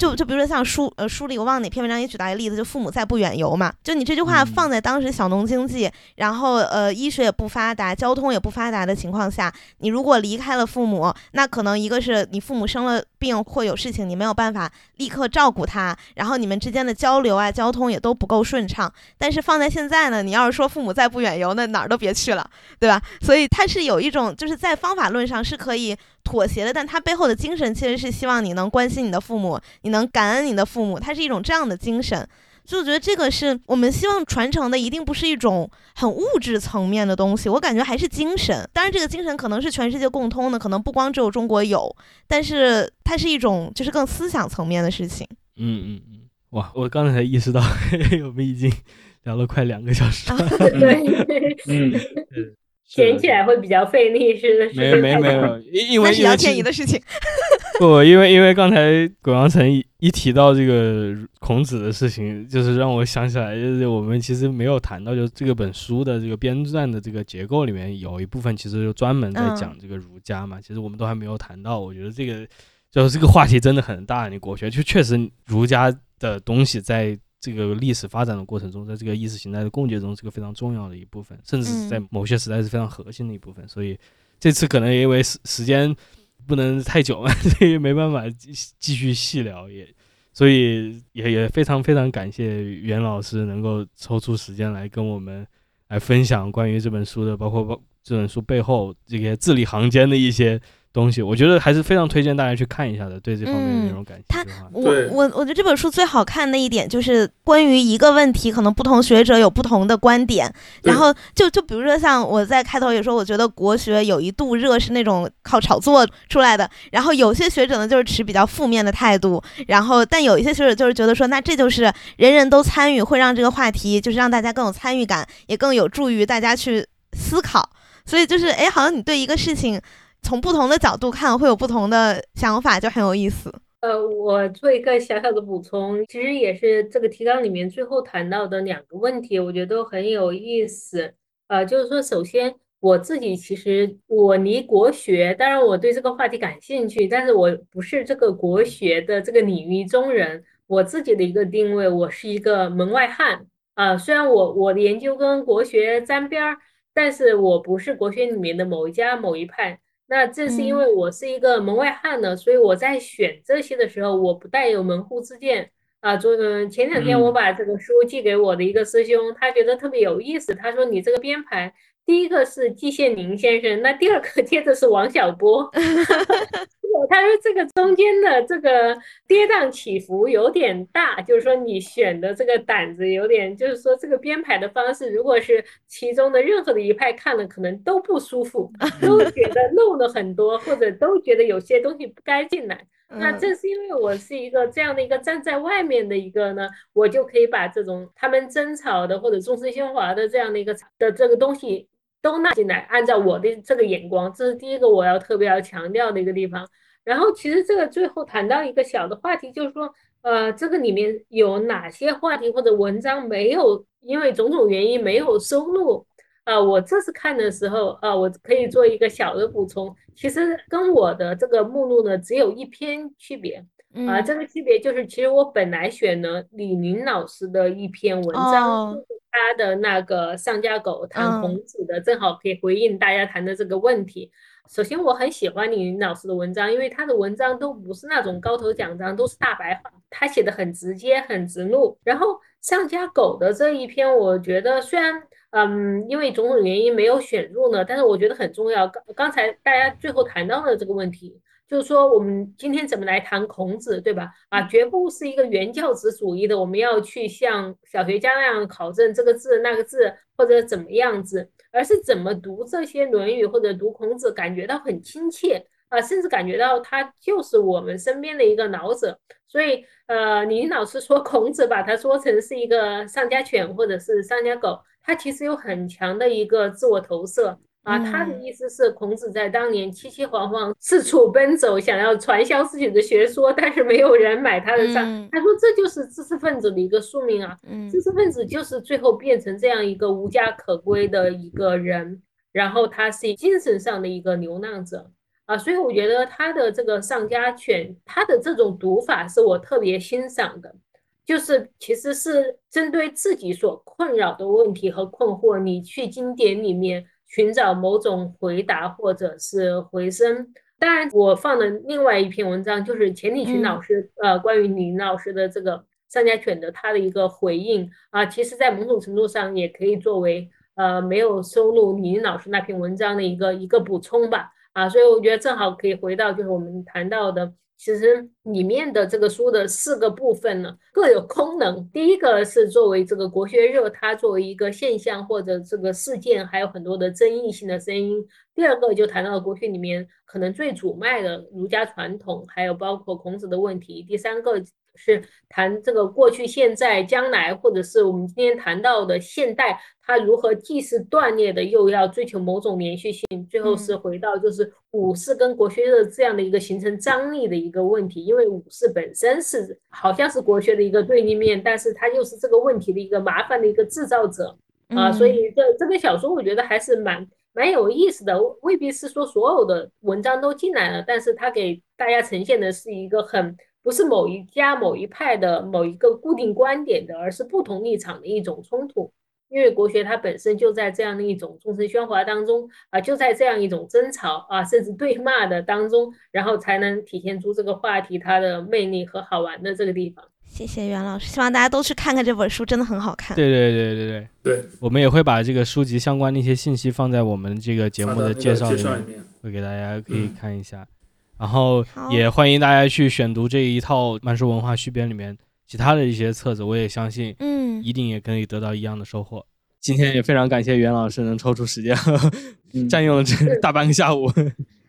就就比如说像书呃书里我忘了哪篇文章也举到一个例子，就父母在不远游嘛。就你这句话放在当时小农经济，然后呃医学也不发达，交通也不发达的情况下，你如果离开了父母，那可能一个是你父母生了病或有事情，你没有办法立刻照顾他，然后你们之间的交流啊交通也都不够顺畅。但是放在现在呢，你要是说父母在不远游，那哪儿都别去了，对吧？所以它是有一种就是在方法论上是可以。妥协的，但他背后的精神其实是希望你能关心你的父母，你能感恩你的父母，它是一种这样的精神。所以我觉得这个是我们希望传承的，一定不是一种很物质层面的东西。我感觉还是精神。当然，这个精神可能是全世界共通的，可能不光只有中国有，但是它是一种就是更思想层面的事情。嗯嗯嗯，哇！我刚才才意识到，我们已经聊了快两个小时了。对，嗯。剪起来会比较费力，是的。没没没有，因为那是杨天怡的事情。不，因为因为刚才鬼王城一一提到这个孔子的事情，就是让我想起来，就是我们其实没有谈到，就是这个本书的这个编撰的这个结构里面有一部分其实就专门在讲这个儒家嘛。其实我们都还没有谈到，我觉得这个就是这个话题真的很大。你国学就确实儒家的东西在。这个历史发展的过程中，在这个意识形态的共结中是个非常重要的一部分，甚至是在某些时代是非常核心的一部分。所以这次可能因为时时间不能太久嘛，所以没办法继续细聊，也所以也也非常非常感谢袁老师能够抽出时间来跟我们来分享关于这本书的，包括包这本书背后这些字里行间的一些。东西，我觉得还是非常推荐大家去看一下的。对这方面的内容感兴趣的话，我我我觉得这本书最好看的一点就是关于一个问题，可能不同学者有不同的观点。然后就就比如说像我在开头也说，我觉得国学有一度热是那种靠炒作出来的。然后有些学者呢就是持比较负面的态度。然后但有一些学者就是觉得说，那这就是人人都参与，会让这个话题就是让大家更有参与感，也更有助于大家去思考。所以就是哎，好像你对一个事情。从不同的角度看，会有不同的想法，就很有意思。呃，我做一个小小的补充，其实也是这个提纲里面最后谈到的两个问题，我觉得都很有意思。呃，就是说，首先我自己其实我离国学，当然我对这个话题感兴趣，但是我不是这个国学的这个领域中人。我自己的一个定位，我是一个门外汉。啊，虽然我我的研究跟国学沾边儿，但是我不是国学里面的某一家某一派。那正是因为我是一个门外汉呢，所以我在选这些的时候，我不带有门户之见，啊，昨嗯前两天我把这个书寄给我的一个师兄，他觉得特别有意思。他说你这个编排，第一个是季羡林先生，那第二个接着是王小波。他说这个中间的这个跌宕起伏有点大，就是说你选的这个胆子有点，就是说这个编排的方式，如果是其中的任何的一派看了，可能都不舒服，都觉得漏了很多，或者都觉得有些东西不该进来。那正是因为我是一个这样的一个站在外面的一个呢，我就可以把这种他们争吵的或者众声喧哗的这样的一个的这个东西都纳进来，按照我的这个眼光，这是第一个我要特别要强调的一个地方。然后其实这个最后谈到一个小的话题，就是说，呃，这个里面有哪些话题或者文章没有因为种种原因没有收录。啊，我这次看的时候，啊，我可以做一个小的补充。其实跟我的这个目录呢，只有一篇区别。啊，这个区别就是，其实我本来选了李宁老师的一篇文章，就是他的那个上家狗谈孔子的，正好可以回应大家谈的这个问题。首先，我很喜欢李宁老师的文章，因为他的文章都不是那种高头奖章，都是大白话，他写的很直接、很直露。然后上家狗的这一篇，我觉得虽然。嗯，因为种种原因没有选入呢，但是我觉得很重要。刚刚才大家最后谈到的这个问题，就是说我们今天怎么来谈孔子，对吧？啊，绝不是一个原教旨主义的，我们要去像小学家那样考证这个字那个字或者怎么样子，而是怎么读这些《论语》或者读孔子，感觉到很亲切啊，甚至感觉到他就是我们身边的一个老者。所以，呃，李老师说孔子把它说成是一个上家犬或者是上家狗。他其实有很强的一个自我投射啊，他的意思是孔子在当年凄凄惶惶四处奔走，想要传销自己的学说，但是没有人买他的账。他说这就是知识分子的一个宿命啊，知识分子就是最后变成这样一个无家可归的一个人，然后他是精神上的一个流浪者啊，所以我觉得他的这个上家犬，他的这种读法是我特别欣赏的。就是其实是针对自己所困扰的问题和困惑，你去经典里面寻找某种回答或者是回声。当然，我放的另外一篇文章就是钱理群老师呃关于李老师的这个上家犬的他的一个回应啊，其实在某种程度上也可以作为呃没有收录李老师那篇文章的一个一个补充吧啊，所以我觉得正好可以回到就是我们谈到的。其实里面的这个书的四个部分呢，各有功能。第一个是作为这个国学热，它作为一个现象或者这个事件，还有很多的争议性的声音。第二个就谈到了国学里面可能最主脉的儒家传统，还有包括孔子的问题。第三个。是谈这个过去、现在、将来，或者是我们今天谈到的现代，它如何既是断裂的，又要追求某种连续性。最后是回到就是武士跟国学的这样的一个形成张力的一个问题，因为武士本身是好像是国学的一个对立面，但是它又是这个问题的一个麻烦的一个制造者啊。所以这这个小说我觉得还是蛮蛮有意思的，未必是说所有的文章都进来了，但是它给大家呈现的是一个很。不是某一家某一派的某一个固定观点的，而是不同立场的一种冲突。因为国学它本身就在这样的一种众声喧哗当中啊，就在这样一种争吵啊，甚至对骂的当中，然后才能体现出这个话题它的魅力和好玩的这个地方。谢谢袁老师，希望大家都去看看这本书，真的很好看。对对对对对对，我们也会把这个书籍相关的一些信息放在我们这个节目的介绍里面，会给大家可以看一下。然后也欢迎大家去选读这一套《慢书文化续编》里面其他的一些册子，我也相信，嗯，一定也可以得到一样的收获。今天也非常感谢袁老师能抽出时间，占用了这大半个下午。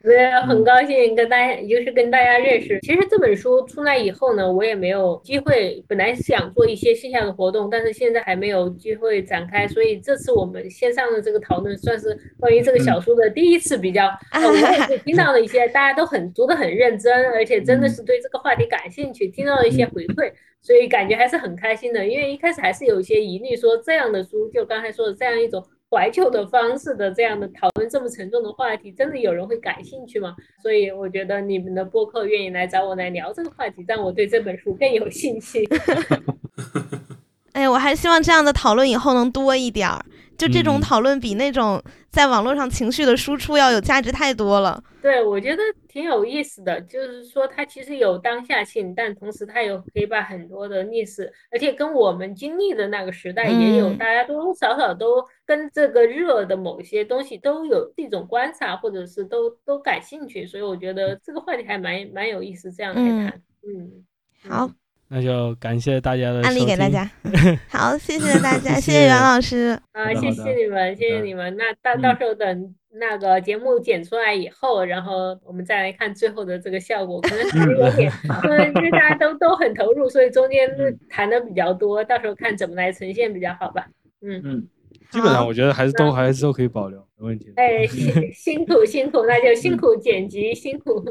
我也很高兴跟大家，就是跟大家认识。其实这本书出来以后呢，我也没有机会。本来是想做一些线下的活动，但是现在还没有机会展开。所以这次我们线上的这个讨论，算是关于这个小说的第一次比较。我也听到了一些大家都很读得很认真，而且真的是对这个话题感兴趣，听到了一些回馈，所以感觉还是很开心的。因为一开始还是有一些疑虑，说这样的书，就刚才说的这样一种。怀旧的方式的这样的讨论这么沉重的话题，真的有人会感兴趣吗？所以我觉得你们的播客愿意来找我来聊这个话题，让我对这本书更有信心。哎，我还希望这样的讨论以后能多一点儿。就这种嗯。讨论比那种在网络上情绪的输出要有价值太多了。对，我觉得挺有意思的，就是说它其实有当下性，但同时它有可以把很多的历史，而且跟我们经历的那个时代也有，嗯。大家多多少少都跟这个热的某些东西都有一种观察，或者是都都感兴趣，所以我觉得这个话题还蛮蛮有意思，这样来嗯。谈，嗯，好，那就感谢大家的案例收听给大家。好，谢谢大家，谢谢谢袁老师。啊，谢谢你们，谢谢你们。那到到嗯时候等那个节目剪出来以后，然后我们再来看最后的这个效果，可能有点，嗯，因为大家都都很投入，所以中间嗯谈的比较多，到时候看怎么来呈现比较好吧。嗯，嗯，基本上我觉得还是都还是都可以保留，没问题的。哎，辛辛苦辛苦，那就辛苦剪辑，辛苦。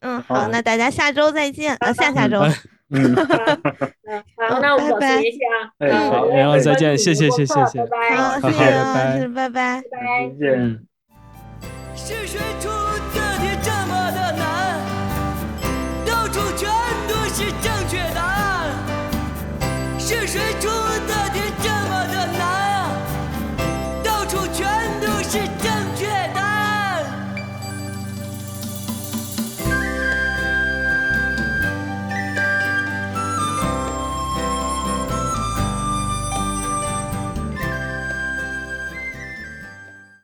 嗯，好好，那大家下周再见，呃，下下周。嗯。好那我们走谢谢啊好然后再见谢谢谢谢好谢谢。老拜拜。拜拜。是谁出的题这么的难？到处全都是正确答案。是谁出